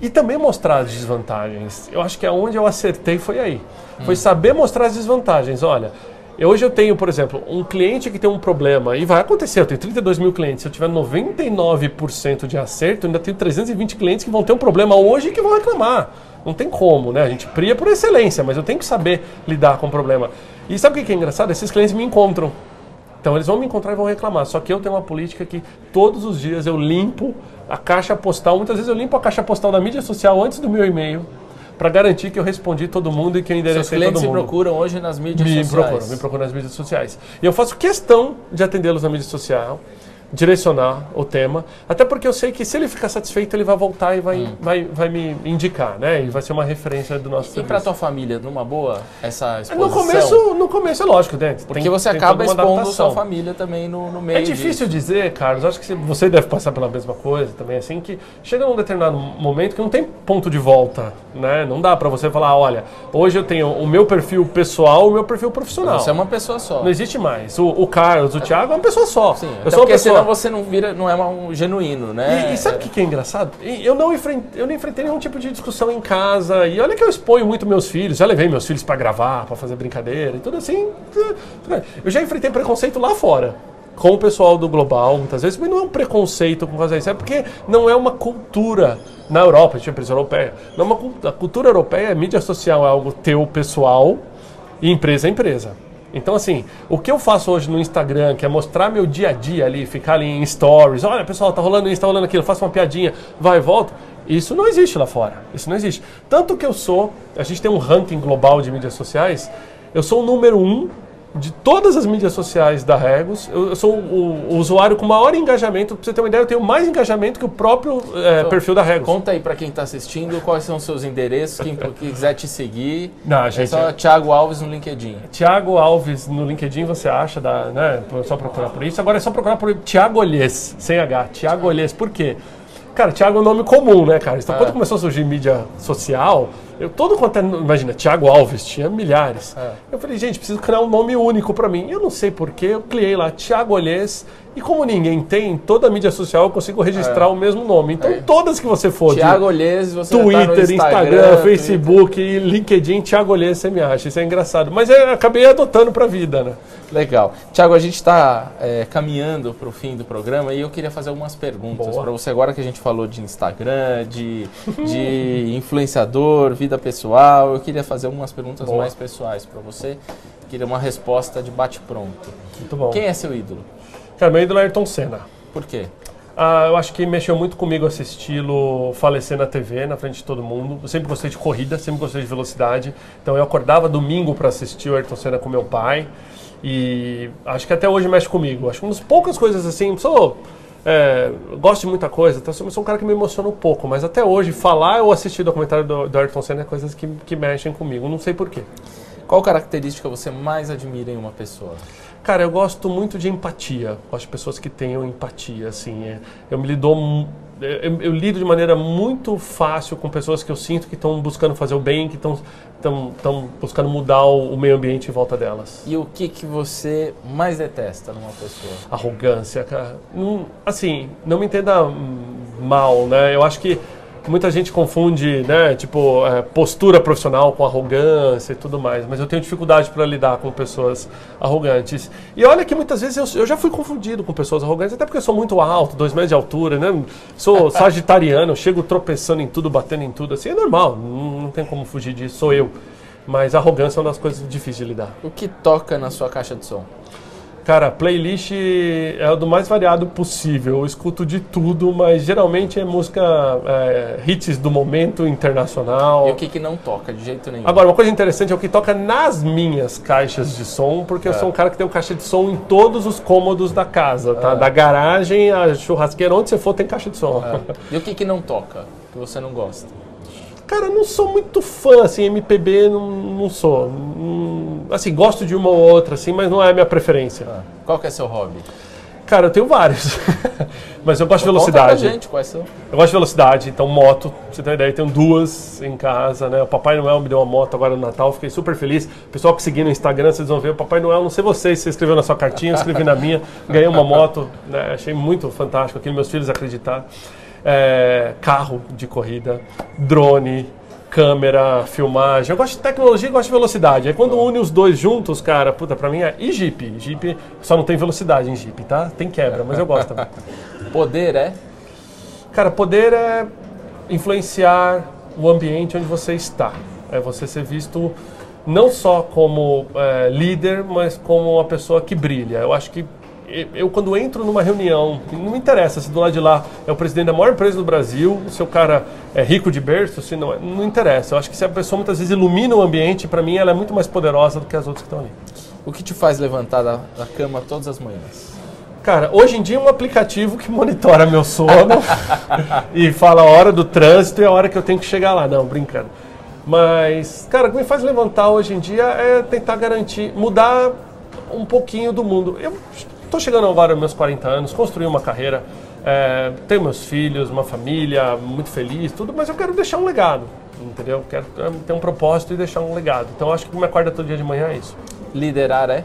E também mostrar as desvantagens. Eu acho que aonde eu acertei foi aí. Foi saber mostrar as desvantagens. Olha, hoje eu tenho, por exemplo, um cliente que tem um problema, e vai acontecer, eu tenho 32 mil clientes, se eu tiver 99% de acerto, eu ainda tenho 320 clientes que vão ter um problema hoje e que vão reclamar. Não tem como, né? A gente pria por excelência, mas eu tenho que saber lidar com o problema. E sabe o que é engraçado? Esses clientes me encontram. Então eles vão me encontrar e vão reclamar. Só que eu tenho uma política que todos os dias eu limpo a caixa postal. Muitas vezes eu limpo a caixa postal da mídia social antes do meu e-mail para garantir que eu respondi todo mundo e que eu Seus enderecei todo mundo. procuram hoje nas mídias Me sociais. procuram, me procuram nas mídias sociais. E eu faço questão de atendê-los na mídia social, direcionar o tema, até porque eu sei que se ele ficar satisfeito, ele vai voltar e vai, vai, vai me indicar, né? E vai ser uma referência do nosso E para serviço. tua família, numa boa, essa exposição? No começo, no começo é lógico, né? Porque Tem- você acaba expondo adaptação. sua família também no, no meio É difícil dizer, Carlos, acho que você- deve passar pela mesma coisa também, assim, que chega num determinado momento que não tem ponto de volta, né? Não dá pra você falar, olha, hoje eu tenho o meu perfil pessoal e o meu perfil profissional. Você é uma pessoa só. Não existe mais. O, o Carlos, o Thiago é uma pessoa só. Sim, eu sou uma pessoa... senão você não vira, não é um genuíno, né? E, e sabe o que, que é engraçado? Eu não, enfrentei, eu não enfrentei nenhum tipo de discussão em casa. E olha que eu exponho muito meus filhos. Já levei meus filhos pra gravar, pra fazer brincadeira e tudo assim. Eu já enfrentei preconceito lá fora. Com o pessoal do Global, muitas vezes, mas não é um preconceito com razão disso, é porque não é uma cultura na Europa, a gente é empresa europeia. Não é uma, a cultura europeia, a mídia social é algo teu pessoal e empresa é empresa. Então, assim, o que eu faço hoje no Instagram, que é mostrar meu dia a dia ali, ficar ali em stories, olha pessoal, tá rolando isso, tá rolando aquilo, faço uma piadinha, vai e volta, isso não existe lá fora. Isso não existe. Tanto que eu sou, a gente tem um ranking global de mídias sociais, eu sou o número um de todas as mídias sociais da Regos. Eu, eu sou o, o usuário com maior engajamento. Pra você ter uma ideia, eu tenho mais engajamento que o próprio é, Então, perfil da Regos. Conta aí pra quem tá assistindo quais são os seus endereços, quem quiser te seguir. Não, é gente, só é- Thiago Alves no LinkedIn. Tiago Alves no LinkedIn você acha, dá, né? É só procurar por isso. Agora é só procurar por Tiago Olhês, sem H. Tiago Olhês, por quê? Cara, Tiago é um nome comum, né, cara? Então, É. quando começou a surgir mídia social, eu todo quanto é, imagina, Tiago Alves, tinha milhares. É. Eu falei, gente, preciso criar um nome único pra mim. Eu não sei porquê, eu criei lá Tiago Olhês. E como ninguém tem, toda a mídia social eu consigo registrar o mesmo nome. Então, É. todas que você for, Thiago Olhês, você tá Twitter, Instagram, Twitter. Facebook, LinkedIn, Thiago Olhês, você me acha. Isso é engraçado. Mas eu acabei adotando pra vida, né? Legal. Tiago, a gente está caminhando para o fim do programa e eu queria fazer algumas perguntas para você. Agora que a gente falou de Instagram, de, de [LAUGHS] influenciador, vida pessoal, eu queria fazer algumas perguntas Boa. mais pessoais para você. Queria uma resposta de bate-pronto. Muito bom. Quem é seu ídolo? Cara, meu ídolo é Ayrton Senna. Por quê? Ah, eu acho que mexeu muito comigo assisti-lo falecer na TV, na frente de todo mundo. Eu sempre gostei de corrida, sempre gostei de velocidade. Então eu acordava domingo para assistir o Ayrton Senna com meu pai. E acho que até hoje mexe comigo. Acho que uma das poucas coisas assim. Sou, é, gosto de muita coisa, então eu sou um cara que me emociona um pouco. Mas até hoje, falar ou assistir documentário do, do Ayrton Senna é coisas que, que mexem comigo. Não sei porquê. Qual característica você mais admira em uma pessoa? Cara, eu gosto muito de empatia. Gosto de pessoas que tenham empatia, assim. é. eu me lido... Eu, eu lido de maneira muito fácil com pessoas que eu sinto que estão buscando fazer o bem, que estão estão buscando mudar o, o meio ambiente em volta delas. E o que, que você mais detesta numa pessoa? Arrogância, cara. Não- assim, não me entenda mal, né? Eu acho que muita gente confunde, né, tipo, é, postura profissional com arrogância e tudo mais, mas eu tenho dificuldade para lidar com pessoas arrogantes. E olha que muitas vezes eu, eu já fui confundido com pessoas arrogantes, até porque eu sou muito alto, dois metros de altura, né? Sou [LAUGHS] sagitariano, chego tropeçando em tudo, batendo em tudo, assim, é normal, não, não tem como fugir disso, sou eu. Mas arrogância é uma das coisas difíceis de lidar. O que toca na sua caixa de som? Cara, playlist é o do mais variado possível. Eu escuto de tudo, mas geralmente é música é, hits do momento internacional. E o que, que não toca de jeito nenhum? Agora, uma coisa interessante é o que toca nas minhas caixas de som, porque eu sou um cara que tem um caixa de som em todos os cômodos da casa, tá? Da garagem à churrasqueira, onde você for tem caixa de som. E o que, que não toca? Que você não gosta? Cara, não sou muito fã, assim, MPB não, não sou. Não- assim, gosto de uma ou outra, assim, mas não é a minha preferência. Qual que é seu hobby? Cara, eu tenho vários. [LAUGHS] mas eu gosto de pra velocidade. gente quais são. Eu gosto de velocidade, então moto, pra você ter uma ideia, eu tenho duas em casa, né? O Papai Noel me deu uma moto agora no Natal, fiquei super feliz. O pessoal que seguir no Instagram, vocês vão ver, o Papai Noel, não sei vocês, você escreveu na sua cartinha, eu escrevi na minha, [LAUGHS] ganhei uma moto, né? Achei muito fantástico aquilo, meus filhos acreditaram. É, carro de corrida, drone, câmera, filmagem. Eu gosto de tecnologia e gosto de velocidade. Aí quando une os dois juntos, cara, puta, pra mim é. E Jeep? Jeep só não tem velocidade em Jeep, tá? Tem quebra, mas eu gosto também. [LAUGHS] Poder é? Cara, poder é influenciar o ambiente onde você está. É você ser visto não só como é, líder, mas como uma pessoa que brilha. Eu acho que eu, quando entro numa reunião, não me interessa se do lado de lá é o presidente da maior empresa do Brasil, se o cara é rico de berço, se não é, não interessa. Eu acho que se a pessoa muitas vezes ilumina o ambiente, para mim ela é muito mais poderosa do que as outras que estão ali. O que te faz levantar da, da cama todas as manhãs? Cara, hoje em dia é um aplicativo que monitora meu sono [LAUGHS] e fala a hora do trânsito e a hora que eu tenho que chegar lá. Não, brincando. Mas, cara, o que me faz levantar hoje em dia é tentar garantir, mudar um pouquinho do mundo. Eu estou chegando agora aos meus 40 anos, construí uma carreira, é, tenho meus filhos, uma família, muito feliz, tudo, mas eu quero deixar um legado, entendeu? Quero ter um propósito e deixar um legado. Então, acho que me acorda todo dia de manhã é isso. Liderar é?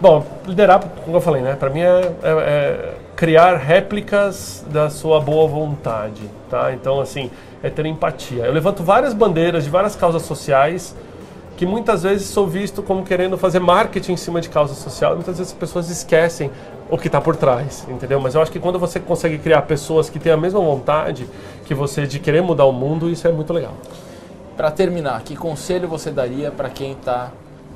Bom, liderar, como eu falei, né? Para mim é, é, é, criar réplicas da sua boa vontade, tá? Então, assim, é ter empatia. Eu levanto várias bandeiras de várias causas sociais que muitas vezes sou visto como querendo fazer marketing em cima de causa social. Muitas vezes as pessoas esquecem o que está por trás, entendeu? Mas eu acho que quando você consegue criar pessoas que têm a mesma vontade que você de querer mudar o mundo, isso é muito legal. Para terminar, que conselho você daria para quem está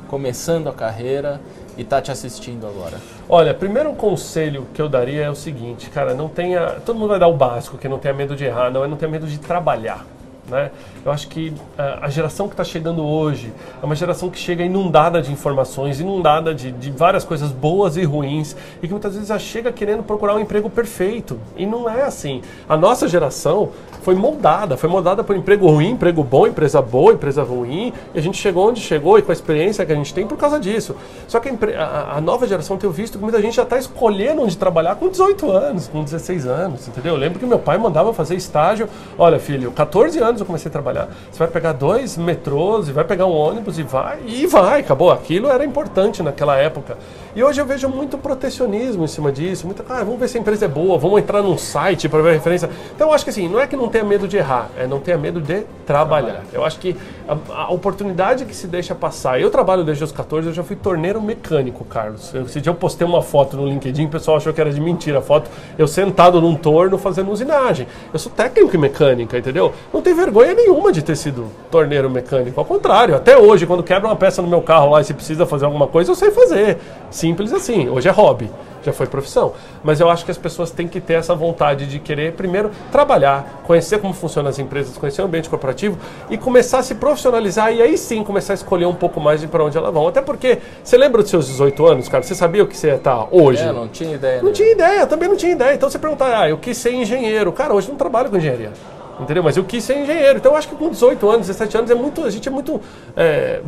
começando a carreira e está te assistindo agora? Olha, primeiro conselho que eu daria é o seguinte, cara, não tenha. Todo mundo vai dar o básico, que não tenha medo de errar, não é não tenha medo de trabalhar. Né? Eu acho que uh, a geração que está chegando hoje é uma geração que chega inundada de informações, inundada de, de, várias coisas boas e ruins, e que muitas vezes já chega querendo procurar um emprego perfeito. E não é assim. A nossa geração foi moldada, foi moldada por emprego ruim, emprego bom, empresa boa, empresa ruim, e a gente chegou onde chegou e com a experiência que a gente tem por causa disso. Só que a, a, a nova geração tem visto que muita gente já está escolhendo onde trabalhar com 18 anos, com 16 anos, entendeu? Eu lembro que meu pai mandava fazer estágio. Olha, filho, 14 anos eu comecei a trabalhar. Você vai pegar dois metrôs e vai pegar um ônibus e vai, e vai, acabou. Aquilo era importante naquela época. E hoje eu vejo muito protecionismo em cima disso. Muita, ah, vamos ver se a empresa é boa, vamos entrar num site para ver a referência. Então eu acho que assim, não é que não tenha medo de errar, é não tenha medo de trabalhar. trabalhar. Eu acho que a, a, oportunidade que se deixa passar. Eu trabalho desde os 14, eu já fui torneiro mecânico, Carlos. Eu, esse dia eu postei uma foto no LinkedIn, o pessoal achou que era de mentira a foto. Eu sentado num torno fazendo usinagem. Eu sou técnico em mecânica, entendeu? Não tem vergonha nenhuma de ter sido torneiro mecânico. Ao contrário, até hoje, quando quebra uma peça no meu carro lá e se precisa fazer alguma coisa, eu sei fazer. Simples assim. Hoje é hobby, já foi profissão. Mas eu acho que as pessoas têm que ter essa vontade de querer, primeiro, trabalhar, conhecer como funcionam as empresas, conhecer o ambiente corporativo e começar a se profissionalizar e aí sim começar a escolher um pouco mais de para onde elas vão. Até porque, você lembra dos seus 18 anos, cara? Você sabia o que você ia estar hoje? É, não tinha ideia. Não né? tinha ideia, também não tinha ideia. Então você perguntar, ah, eu quis ser engenheiro. Cara, hoje não trabalho com engenharia. Entendeu? Mas eu quis ser engenheiro. Então eu acho que com 18 anos, 17 anos, é muito, a gente é muito, é,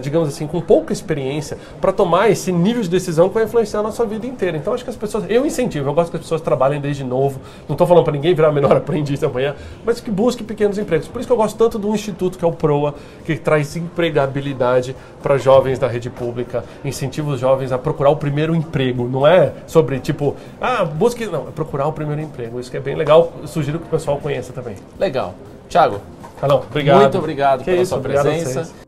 digamos assim, com pouca experiência para tomar esse nível de decisão que vai influenciar a nossa vida inteira. Então acho que as pessoas, eu incentivo, eu gosto que as pessoas trabalhem desde novo. Não estou falando para ninguém virar menor [LAUGHS] aprendiz amanhã, mas que busque pequenos empregos. Por isso que eu gosto tanto do instituto que é o PROA, que traz empregabilidade para jovens da rede pública, incentiva os jovens a procurar o primeiro emprego. Não é sobre tipo, ah, busque. Não, é procurar o primeiro emprego. Isso que é bem legal. Eu sugiro que o pessoal conheça também. Legal. Tiago. Não, obrigado. Muito obrigado que pela isso, sua presença.